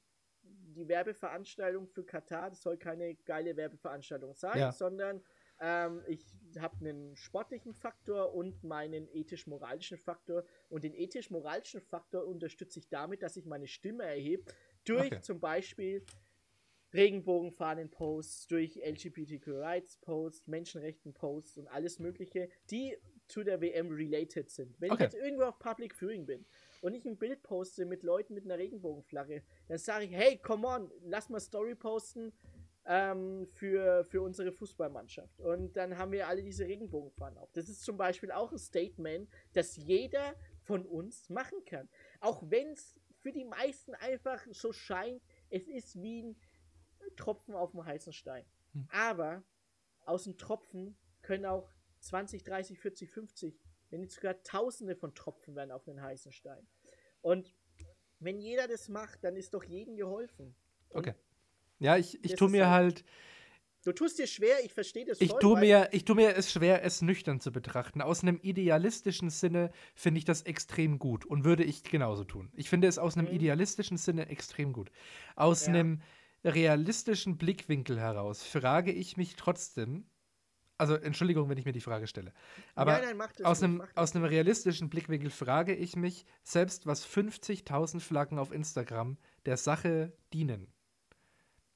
die Werbeveranstaltung für Katar, das soll keine geile Werbeveranstaltung sein, ja. sondern ähm, ich habe einen sportlichen Faktor und meinen ethisch-moralischen Faktor. Und den ethisch-moralischen Faktor unterstütze ich damit, dass ich meine Stimme erhebe, durch okay. zum Beispiel Regenbogenfahnen-Posts, durch LGBTQ Rights-Posts, Menschenrechten-Posts und alles Mögliche, die zu der WM related sind. Wenn okay. ich jetzt irgendwo auf Public Viewing bin und ich ein Bild poste mit Leuten mit einer Regenbogenflagge, dann sage ich, hey, come on, lass mal Story posten ähm, für, für unsere Fußballmannschaft. Und dann haben wir alle diese Regenbogenfahnen auf. Das ist zum Beispiel auch ein Statement, das jeder von uns machen kann. Auch wenn es für die meisten einfach so scheint, es ist wie ein Tropfen auf dem heißen Stein. Hm. Aber aus dem Tropfen können auch 20, 30, 40, 50 wenn nicht sogar Tausende von Tropfen werden auf einen heißen Stein. Und wenn jeder das macht, dann ist doch jedem geholfen. Und okay. Ja, ich, ich tue mir halt. Du tust dir schwer, ich verstehe das ich voll, tue mir Ich tue mir es schwer, es nüchtern zu betrachten. Aus einem idealistischen Sinne finde ich das extrem gut und würde ich genauso tun. Ich finde es aus einem mhm. idealistischen Sinne extrem gut. Aus ja. einem realistischen Blickwinkel heraus frage ich mich trotzdem, also Entschuldigung, wenn ich mir die Frage stelle, aber nein, nein, aus, ruhig, einem, aus einem realistischen Blickwinkel frage ich mich, selbst was 50.000 Flaggen auf Instagram der Sache dienen.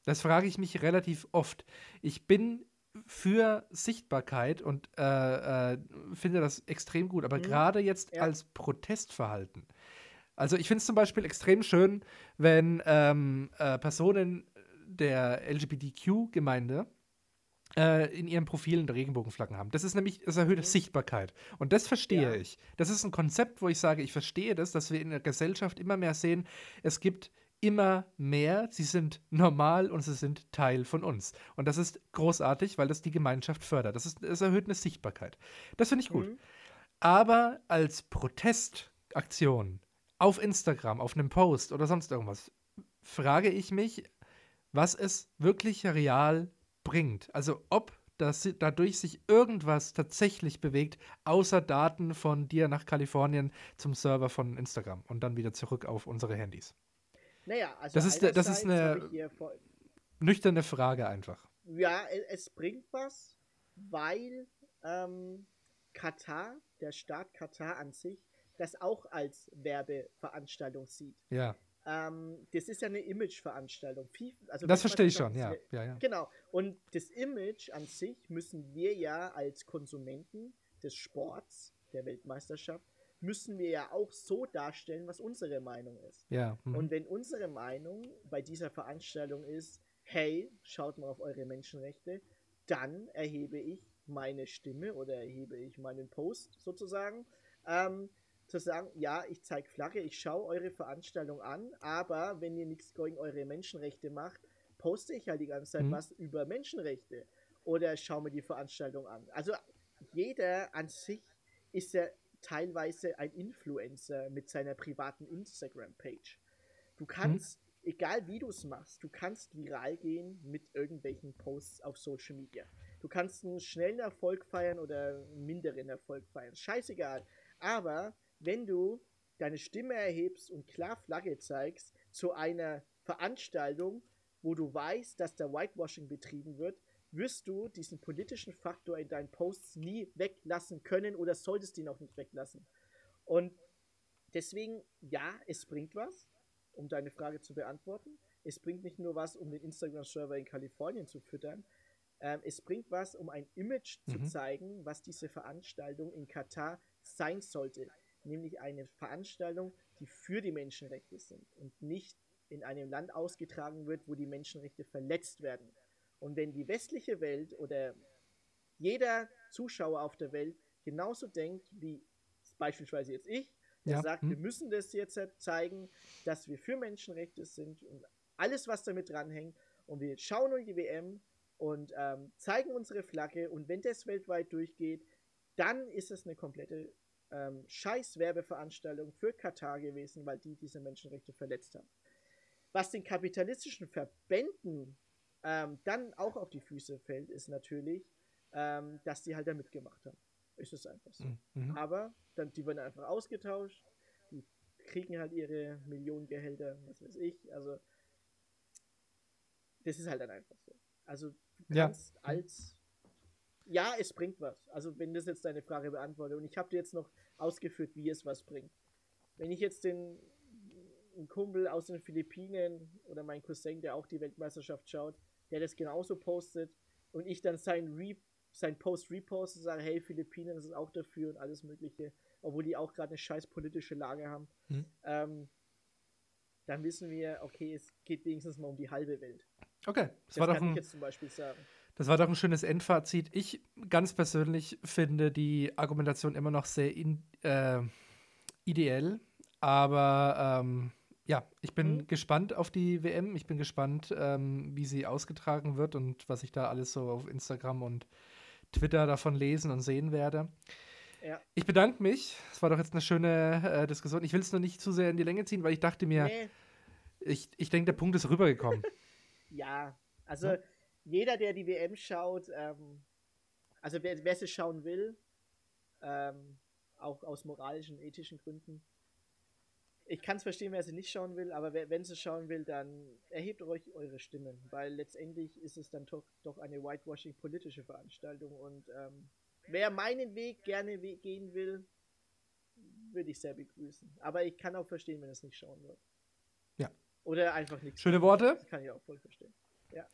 Das frage ich mich relativ oft. Ich bin für Sichtbarkeit und äh, äh, finde das extrem gut, aber Mhm. gerade jetzt Ja. als Protestverhalten. Also ich finde es zum Beispiel extrem schön, wenn ähm, äh, Personen der LGBTQ-Gemeinde in ihren Profilen Regenbogenflaggen haben. Das ist nämlich, das erhöht Mhm. Sichtbarkeit. Und das verstehe Ja. ich. Das ist ein Konzept, wo ich sage, ich verstehe das, dass wir in der Gesellschaft immer mehr sehen, es gibt immer mehr, sie sind normal und sie sind Teil von uns. Und das ist großartig, weil das die Gemeinschaft fördert. Das, ist, das erhöht eine Sichtbarkeit. Das finde ich gut. Mhm. Aber als Protestaktion auf Instagram, auf einem Post oder sonst irgendwas, frage ich mich, was es wirklich real bringt. Also ob das, dadurch sich irgendwas tatsächlich bewegt, außer Daten von dir nach Kalifornien zum Server von Instagram und dann wieder zurück auf unsere Handys. Naja, also Das ist- das ist eine- Nüchterne Frage einfach. Ja, e- es bringt was, weil ähm, Katar, der Staat Katar an sich, das auch als Werbeveranstaltung sieht. Ja, Ähm, das ist ja eine Imageveranstaltung. Also das verstehe ich schon, ja. ja, ja. Genau. Und das Image an sich müssen wir ja als Konsumenten des Sports, der Weltmeisterschaft, müssen wir ja auch so darstellen, was unsere Meinung ist. ja. mhm. Und wenn unsere Meinung bei dieser Veranstaltung ist, hey, schaut mal auf eure Menschenrechte, dann erhebe ich meine Stimme oder erhebe ich meinen Post sozusagen, ähm, zu sagen, ja, ich zeige Flagge, ich schaue eure Veranstaltung an, aber wenn ihr nichts gegen eure Menschenrechte macht, poste ich halt die ganze Zeit Mhm. was über Menschenrechte oder schaue mir die Veranstaltung an. Also jeder an sich ist ja teilweise ein Influencer mit seiner privaten Instagram-Page. Du kannst, egal wie du es machst, du kannst viral gehen mit irgendwelchen Posts auf Social Media. Du kannst einen schnellen Erfolg feiern oder einen minderen Erfolg feiern. Scheißegal. Aber wenn du deine Stimme erhebst und klar Flagge zeigst zu einer Veranstaltung, wo du weißt, dass da Whitewashing betrieben wird, wirst du diesen politischen Faktor in deinen Posts nie weglassen können oder solltest ihn auch nicht weglassen. Und deswegen, ja, es bringt was, um deine Frage zu beantworten. Es bringt nicht nur was, um den Instagram-Server in Kalifornien zu füttern. Ähm, es bringt was, um ein Image zu Mhm. zeigen, was diese Veranstaltung in Katar sein sollte. Nämlich eine Veranstaltung, die für die Menschenrechte sind und nicht in einem Land ausgetragen wird, wo die Menschenrechte verletzt werden. Und wenn die westliche Welt oder jeder Zuschauer auf der Welt genauso denkt wie beispielsweise jetzt ich, der Ja, sagt, hm. wir müssen das jetzt halt zeigen, dass wir für Menschenrechte sind und alles, was damit dranhängt. Und wir schauen in die WM und ähm, zeigen unsere Flagge. Und wenn das weltweit durchgeht, dann ist es eine komplette ähm, Scheiß-Werbeveranstaltung für Katar gewesen, weil die diese Menschenrechte verletzt haben. Was den kapitalistischen Verbänden ähm, dann auch auf die Füße fällt, ist natürlich, ähm, dass die halt da mitgemacht haben. Ist es einfach so. Mhm. Aber dann, die werden einfach ausgetauscht, die kriegen halt ihre Millionengehälter, was weiß ich. Also, das ist halt dann einfach so. Also, du Ja. kannst als. Ja, es bringt was. Also, wenn das jetzt deine Frage beantwortet. Und ich habe dir jetzt noch ausgeführt, wie es was bringt. Wenn ich jetzt den einen Kumpel aus den Philippinen oder mein Cousin, der auch die Weltmeisterschaft schaut, der das genauso postet und ich dann sein, Re sein Post reposte und sage, hey, Philippinen das ist auch dafür und alles Mögliche, obwohl die auch gerade eine scheiß politische Lage haben, Mhm. ähm, dann wissen wir, okay, es geht wenigstens mal um die halbe Welt. Okay, das, Das war doch kann ich ein, jetzt zum Beispiel sagen. Das war doch ein schönes Endfazit. Ich ganz persönlich finde die Argumentation immer noch sehr in, äh, ideell, aber ähm, ja, ich bin Mhm. gespannt auf die WM. Ich bin gespannt, ähm, wie sie ausgetragen wird und was ich da alles so auf Instagram und Twitter davon lesen und sehen werde. Ja. Ich bedanke mich. Es war doch jetzt eine schöne äh, Diskussion. Ich will es nur nicht zu sehr in die Länge ziehen, weil ich dachte mir, Nee, ich, ich denke, der Punkt ist rübergekommen. ja, also Ja. Jeder, der die WM schaut, ähm, also wer, wer sie schauen will, ähm, auch aus moralischen, ethischen Gründen, ich kann es verstehen, wer sie nicht schauen will, aber wer, wenn sie schauen will, dann erhebt euch eure Stimmen, weil letztendlich ist es dann doch, doch eine whitewashing politische Veranstaltung und ähm, wer meinen Weg gerne we gehen will, würde ich sehr begrüßen. Aber ich kann auch verstehen, wenn es nicht schauen wird. Ja. Oder einfach nichts. Schöne Worte. Das kann ich auch voll verstehen. Ja.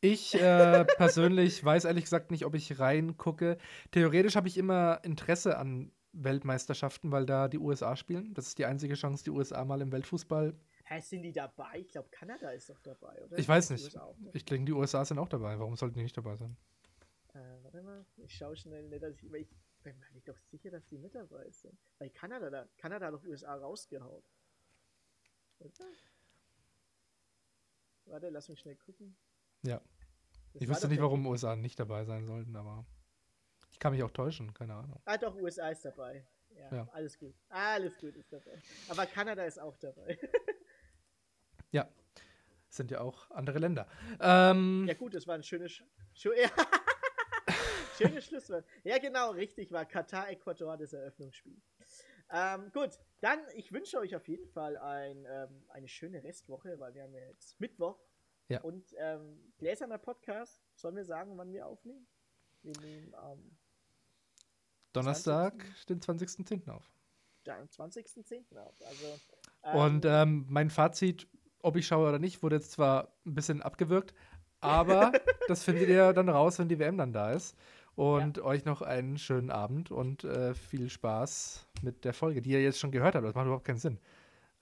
Ich äh, persönlich weiß ehrlich gesagt nicht, ob ich reingucke. Theoretisch habe ich immer Interesse an Weltmeisterschaften, weil da die USA spielen. Das ist die einzige Chance, die USA mal im Weltfußball. Hä, sind die dabei? Ich glaube, Kanada ist doch dabei, oder? Ich weiß nicht. Ich denke, die USA sind auch dabei. Warum sollten die nicht dabei sein? Äh, warte mal, ich schaue schnell nicht, dass ich, weil ich bin mir nicht doch sicher, dass die mit dabei sind. Weil Kanada, da, Kanada hat doch USA rausgehauen. Oder? Warte, lass mich schnell gucken. Ja. Das ich wüsste nicht, warum USA nicht dabei sein sollten, aber ich kann mich auch täuschen, keine Ahnung. Ah, doch, USA ist dabei. Ja, ja. alles gut. Alles gut ist dabei. Aber Kanada ist auch dabei. ja. Sind ja auch andere Länder. Ähm, ja, gut, das war ein schönes. Sch ja. schönes Schlusswort. Ja, genau, richtig war Katar, Ecuador das Eröffnungsspiel. Ähm, gut, dann, ich wünsche euch auf jeden Fall ein, ähm, eine schöne Restwoche, weil wir haben ja jetzt Mittwoch. Ja. Und ähm, gläserner Podcast, sollen wir sagen, wann wir aufnehmen? Wir nehmen am ähm, Donnerstag, 20. den 20.10. auf. Ja, am 20.10. auf. Also, Und ähm, ähm, mein Fazit, ob ich schaue oder nicht, wurde jetzt zwar ein bisschen abgewürgt, aber das findet ihr dann raus, wenn die WM dann da ist. Und ja. euch noch einen schönen Abend und äh, viel Spaß mit der Folge, die ihr jetzt schon gehört habt. Das macht überhaupt keinen Sinn.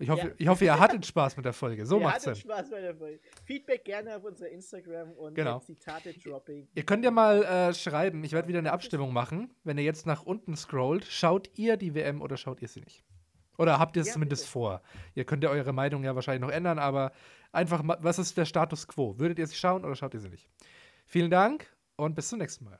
Ich hoffe, ja. ich hoffe, ihr hattet Spaß mit der Folge. So macht es Spaß bei der Folge. Feedback gerne auf unser Instagram und genau. Zitate dropping. Ihr könnt ja mal äh, schreiben, ich werde wieder eine Abstimmung machen. Wenn ihr jetzt nach unten scrollt, schaut ihr die WM oder schaut ihr sie nicht? Oder habt ihr es ja, zumindest bitte. vor? Ihr könnt ja eure Meinung ja wahrscheinlich noch ändern, aber einfach mal, was ist der Status quo? Würdet ihr sie schauen oder schaut ihr sie nicht? Vielen Dank und bis zum nächsten Mal.